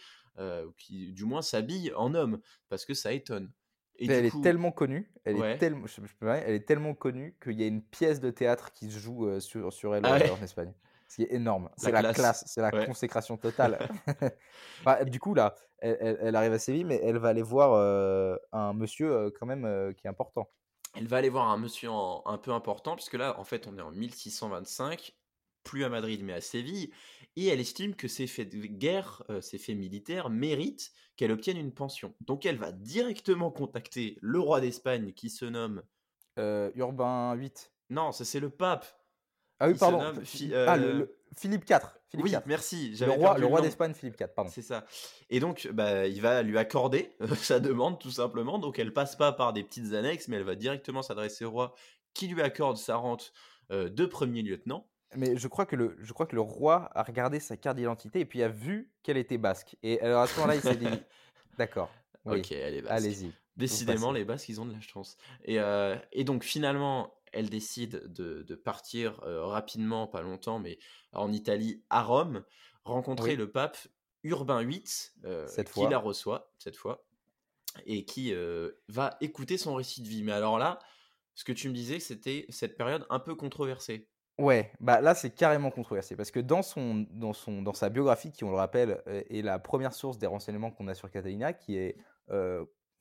qui du moins s'habille en homme, parce que ça étonne. Et elle est tellement connue, elle, est tellement, elle est tellement connue qu'il y a une pièce de théâtre qui se joue sur, sur elle ah en Espagne. C'est énorme. C'est la, classe, c'est la consécration totale. Bah, du coup, là, elle, arrive à Séville, mais elle va aller voir un monsieur quand même qui est important. Elle va aller voir un monsieur un peu important, puisque là, en fait, on est en 1625, plus à Madrid, mais à Séville, et elle estime que ces faits de guerre, ces faits militaires, méritent qu'elle obtienne une pension. Donc, elle va directement contacter le roi d'Espagne, qui se nomme... Urbain VIII. Non, ça c'est le pape. Ah oui, pardon. Ah, le, Philippe IV. Philippe oui, merci. Le roi, le roi d'Espagne, Philippe IV, pardon. C'est ça. Et donc, bah, il va lui accorder sa demande, tout simplement. Donc, elle passe pas par des petites annexes, mais elle va directement s'adresser au roi qui lui accorde sa rente euh, de premier lieutenant. Mais je crois, que le, je crois que le roi a regardé sa carte d'identité et puis a vu qu'elle était basque. Et alors à ce moment-là, il s'est dit D'accord. ok, elle est basque. Allez-y. Décidément, les Basques, ils ont de la chance. Et, euh, et donc, finalement, elle décide de, partir rapidement, pas longtemps, mais en Italie, à Rome, rencontrer le pape Urbain VIII, qui la reçoit cette fois, et qui va écouter son récit de vie. Mais alors là, ce que tu me disais, c'était cette période un peu controversée. Ouais, bah là c'est carrément controversé parce que dans son, dans son dans sa biographie qui on le rappelle est la première source des renseignements qu'on a sur Catalina qui est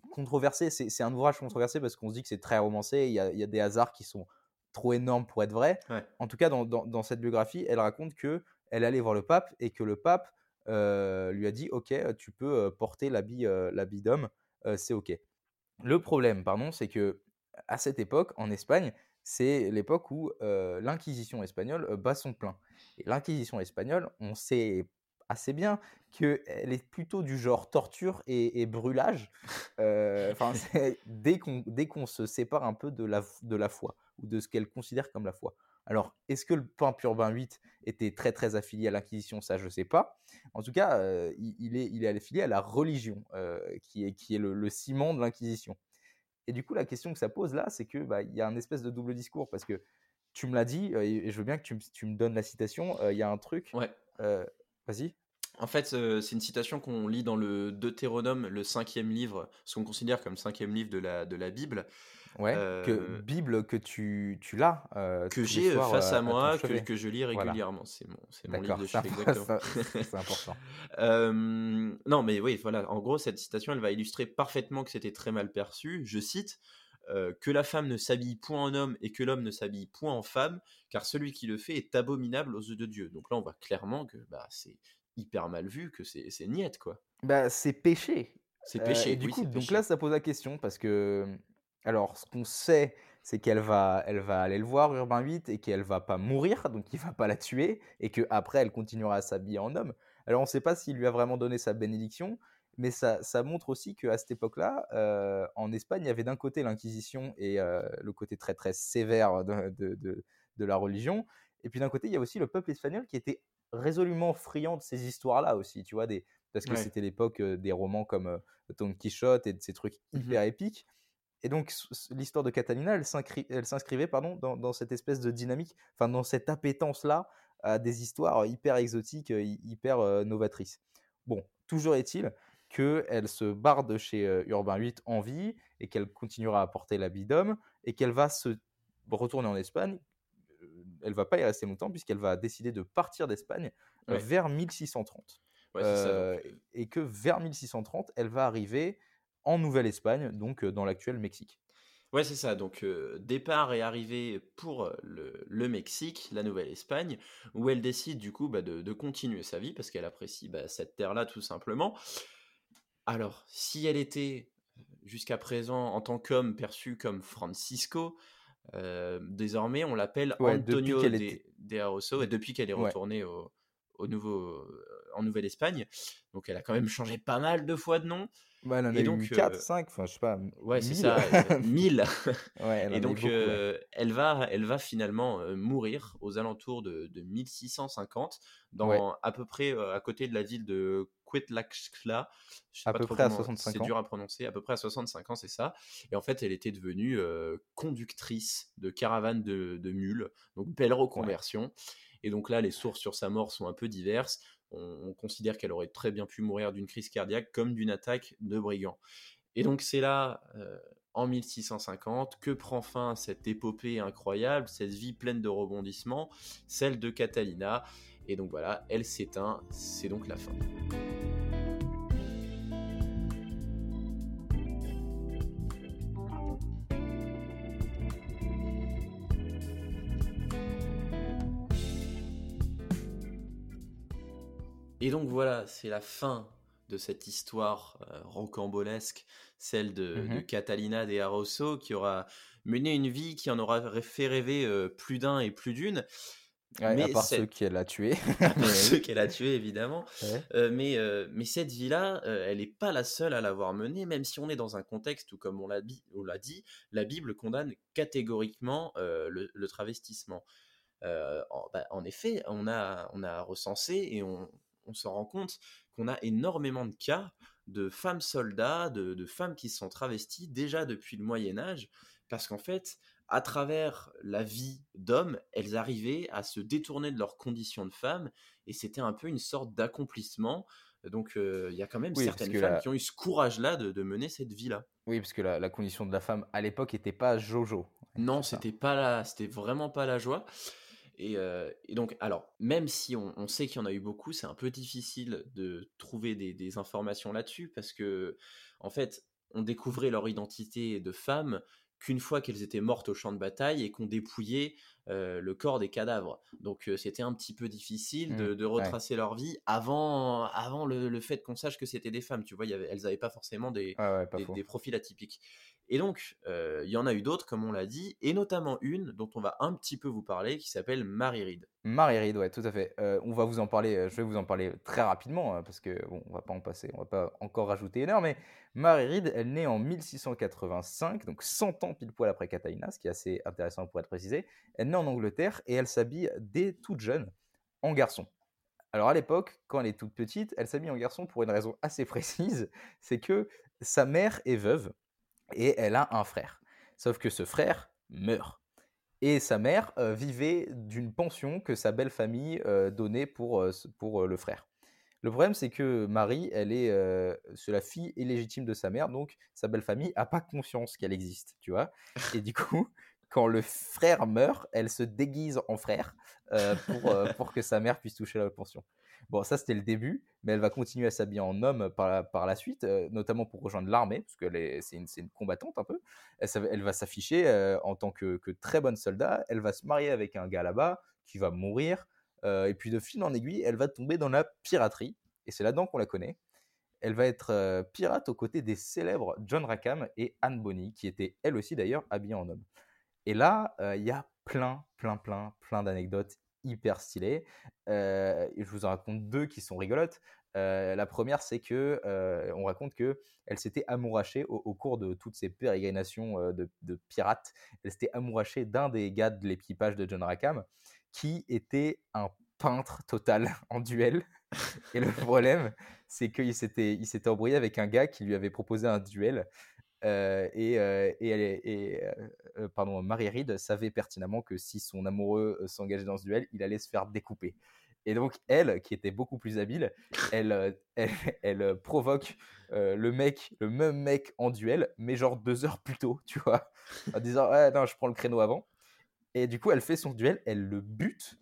controversé. C'est un ouvrage controversé parce qu'on se dit que c'est très romancé. Il y, a, des hasards qui sont trop énormes pour être vrais. En tout cas, dans, cette biographie, elle raconte que elle allait voir le pape et que le pape euh, lui a dit Ok, tu peux euh, porter l'habit euh, d'homme, c'est OK. Le problème, pardon, c'est que à cette époque, en Espagne, c'est l'époque où l'Inquisition espagnole bat son plein. Et l'Inquisition espagnole, on sait assez bien qu'elle est plutôt du genre torture et, brûlage. Euh, dès qu'on se sépare un peu de la, de la foi ou de ce qu'elle considère comme la foi. Alors, est-ce que le pape Urbain VIII était très très affilié à l'Inquisition? Ça, je ne sais pas. En tout cas, euh, il, est, il est affilié à la religion, euh, qui est, qui est le, ciment de l'Inquisition. Et du coup, la question que ça pose là, c'est que bah, il y a un espèce de double discours parce que tu me l'as dit et je veux bien que tu, tu me donnes la citation. Il y a un truc. Ouais. Vas-y. En fait, c'est une citation qu'on lit dans le Deutéronome, le cinquième livre, ce qu'on considère comme le cinquième livre de la, de la Bible. Ouais, que euh, Bible que tu, tu l'as. Euh, que j'ai euh, face à, moi, que, que, je lis régulièrement. C'est mon, mon livre de chevet, exactement. c'est important. non, mais oui, voilà. En gros, cette citation, elle va illustrer parfaitement que c'était très mal perçu. Je cite que la femme ne s'habille point en homme et que l'homme ne s'habille point en femme, car celui qui le fait est abominable aux yeux de Dieu. Donc là, on voit clairement que bah, c'est hyper mal vu, que c'est niette, quoi. Bah, c'est péché. C'est péché. du coup, donc là, ça pose la question parce que, alors, ce qu'on sait, c'est qu'elle va, elle va aller le voir, Urbain 8, et qu'elle va pas mourir, donc il va pas la tuer, et que après elle continuera à s'habiller en homme. Alors, on ne sait pas s'il lui a vraiment donné sa bénédiction, mais ça, ça montre aussi qu'à cette époque-là, euh, en Espagne, il y avait d'un côté l'Inquisition et euh, le côté très très sévère de, de, de, de la religion, et puis d'un côté, il y a aussi le peuple espagnol qui était résolument friand de ces histoires-là aussi, tu vois, des, parce que c'était l'époque des romans comme Don Quichotte et de ces trucs mmh hyper épiques. Et donc, l'histoire de Catalina, elle s'inscrivait pardon, dans, cette espèce de dynamique, enfin, dans cette appétence-là à des histoires hyper exotiques, hyper novatrices. Bon, toujours est-il qu'elle se barre de chez Urbain 8 en vie et qu'elle continuera à porter l'habit d'homme et qu'elle va se retourner en Espagne elle va pas y rester longtemps puisqu'elle va décider de partir d'Espagne euh, vers 1630. Euh, et que vers 1630, elle va arriver en Nouvelle-Espagne, donc euh, dans l'actuel Mexique. Ouais, c'est ça. Donc, départ et arrivée pour le, Mexique, la Nouvelle-Espagne, où elle décide du coup bah, de, continuer sa vie parce qu'elle apprécie bah, cette terre-là tout simplement. Alors, si elle était jusqu'à présent en tant qu'homme perçue comme Francisco, euh, désormais, on l'appelle Antonio de, de Aroso, et depuis qu'elle est retournée au, au, nouveau, euh, en Nouvelle-Espagne. Donc, elle a quand même changé pas mal de fois de nom. Bah, elle en a donc, eu 4, 5, enfin, je sais pas. Ouais, c'est ça, 1000. et donc, euh, elle, va, elle va finalement mourir aux alentours de, de 1650, dans, à peu près à côté de la ville de Quetlachla. À peu près à 65 ans. C'est dur à prononcer, à peu près à 65 ans, c'est ça. Et en fait, elle était devenue conductrice de caravane de, mules, donc belle reconversion. Et donc là, les sources sur sa mort sont un peu diverses. On, considère qu'elle aurait très bien pu mourir d'une crise cardiaque comme d'une attaque de brigands. Et donc c'est là, en 1650, que prend fin cette épopée incroyable, cette vie pleine de rebondissements, celle de Catalina. Et donc voilà, elle s'éteint, c'est donc la fin. Et donc voilà, c'est la fin de cette histoire euh, rocambolesque, celle de, mmh Catalina de Arroso, qui aura mené une vie qui en aura fait rêver euh, plus d'un et plus d'une. mais à part ceux qu'elle a tués. à part ceux qu'elle a tués, évidemment. Euh, mais, mais cette vie-là, elle n'est pas la seule à l'avoir menée, même si on est dans un contexte où, comme on l'a dit, la Bible condamne catégoriquement le, travestissement. En, bah, en, effet, on a, on a recensé et on, on se rend compte qu'on a énormément de cas de femmes soldats, de, femmes qui sont travesties déjà depuis le Moyen Âge, parce qu'en fait, à travers la vie d'hommes, elles arrivaient à se détourner de leur condition de femmes, et c'était un peu une sorte d'accomplissement. Donc euh, il y a quand même certaines femmes qui ont eu ce courage-là de, mener cette vie-là. Oui, parce que la, condition de la femme à l'époque n'était pas jojo. Non, c'était pas la, c'était vraiment pas la joie. Euh, et, donc, alors, même si on, sait qu'il y en a eu beaucoup, c'est un peu difficile de trouver des, informations là-dessus parce que, en fait, on découvrait leur identité de femme qu'une fois qu'elles étaient mortes au champ de bataille et qu'on dépouillait euh, le corps des cadavres. Donc euh, c'était un petit peu difficile de, mmh, retracer leur vie avant, avant le, fait qu'on sache que c'était des femmes. Tu vois, elles n'avaient pas forcément des, des profils atypiques. Et donc, euh, il y en a eu d'autres, comme on l'a dit, et notamment une dont on va un petit peu vous parler, qui s'appelle Marie Reed. Marie Reed, ouais, tout à fait. Euh, on va vous en parler, euh, je vais vous en parler très rapidement, hein, parce que bon, on va pas en passer, on va pas encore rajouter une heure, mais Marie Reed, elle naît en 1685, donc 100 ans pile poil après Catalina, ce qui est assez intéressant pour être précisé. Elle naît en Angleterre et elle s'habille dès toute jeune en garçon. Alors à l'époque, quand elle est toute petite, elle s'habille en garçon pour une raison assez précise, c'est que sa mère est veuve et elle a un frère. Sauf que ce frère meurt. Et sa mère euh, vivait d'une pension que sa belle famille euh, donnait pour, euh, pour le frère. Le problème, c'est que Marie, elle est, la fille illégitime de sa mère, donc sa belle famille n'a pas conscience qu'elle existe, tu vois. Et du coup, quand le frère meurt, elle se déguise en frère pour, pour que sa mère puisse toucher la pension. Bon, ça c'était le début, mais elle va continuer à s'habiller en homme par la, par la suite, euh, notamment pour rejoindre l'armée, parce que c'est une, combattante un peu. Elle, va s'afficher euh, en tant que, très bonne soldat. Elle va se marier avec un gars là-bas qui va mourir. Euh, et puis de fil en aiguille, elle va tomber dans la piraterie. Et c'est là-dedans qu'on la connaît. Elle va être pirate aux côtés des célèbres John Rackham et Anne Bonny, qui étaient elles aussi d'ailleurs habillées en homme. Et là, il y a plein, plein, plein, plein d'anecdotes hyper stylé. Je vous en raconte deux qui sont rigolotes. La première, c'est que on raconte que elle s'était amourachée au, cours de toutes ces pérégrinations de, pirates. Elle s'était amourachée d'un des gars de l'équipage de John Rackham, qui était un peintre total en duel. Et le problème, c'est qu'il il s'était embrouillé avec un gars qui lui avait proposé un duel. Et, et, pardon, Marie Reed savait pertinemment que si son amoureux s'engageait dans ce duel, il allait se faire découper. Et donc, elle, qui était beaucoup plus habile, elle, elle, provoque le mec, le même mec en duel, mais genre deux heures plus tôt, tu vois, en disant Ouais, non, je prends le créneau avant. Et du coup, elle fait son duel, elle le bute.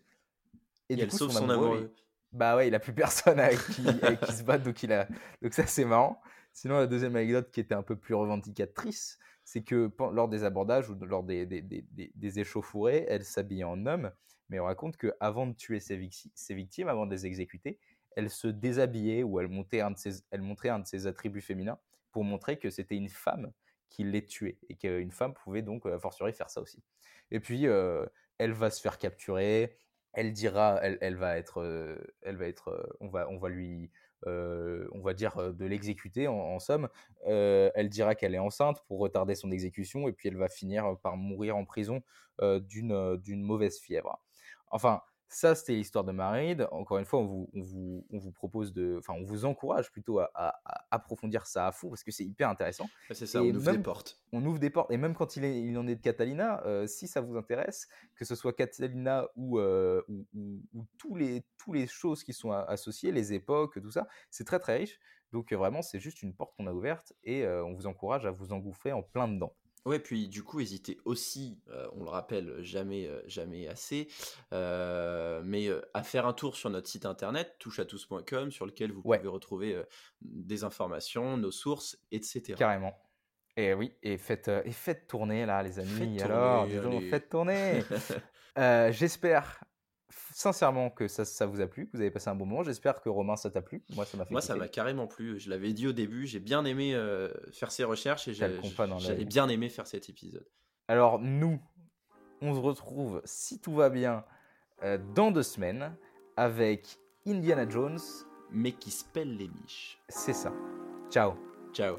Et, du elle coup, sauve son, amoureux. bah ouais, il a plus personne avec qui, qui se bat, donc, il a... donc ça, c'est marrant. Sinon, la deuxième anecdote qui était un peu plus revendicatrice, c'est que lors des abordages ou lors des, des, échauffourées, elle s'habillait en homme, mais on raconte qu'avant de tuer ses, victimes, avant de les exécuter, elle se déshabillait ou elle, montrait un de ses attributs féminins pour montrer que c'était une femme qui les tuait et qu'une femme pouvait donc, a fortiori, faire ça aussi. Et puis, euh, elle va se faire capturer, elle dira, elle, va être, euh, elle va être, euh, on va lui euh, on va dire, euh, de l'exécuter en, somme. Euh, elle dira qu'elle est enceinte pour retarder son exécution et puis elle va finir par mourir en prison d'une mauvaise fièvre. Enfin, Ça, c'était l'histoire de Maride. Encore une fois, on vous, on vous, on vous propose de, enfin, on vous encourage plutôt à, approfondir ça à fond parce que c'est hyper intéressant. C'est ça, on ouvre des portes. On ouvre des portes. Et même quand il, est, il en est de Catalina, euh, si ça vous intéresse, que ce soit Catalina ou, euh, ou, ou, tous les, tous les choses qui sont associées, les époques, tout ça, c'est très très riche. Donc vraiment, c'est juste une porte qu'on a ouverte et euh, on vous encourage à vous engouffrer en plein dedans. Ouais, puis du coup, hésitez aussi, euh, on le rappelle jamais, euh, jamais assez, euh, mais à faire un tour sur notre site internet, toucheatous.com, sur lequel vous pouvez retrouver des informations, nos sources, etc. Carrément. Et oui, et faites, et faites tourner là, les amis. Alors, faites tourner. J'espère sincèrement que ça, ça, vous a plu, que vous avez passé un bon moment. J'espère que Romain, ça t'a plu. Moi, ça m'a ça carrément plu. Je l'avais dit au début, j'ai bien aimé euh, faire ces recherches et j'avais bien aimé faire cet épisode. Alors, nous, on se retrouve, si tout va bien, euh, dans deux semaines avec Indiana Jones. Mais qui se pèle les miches. C'est ça. Ciao. Ciao.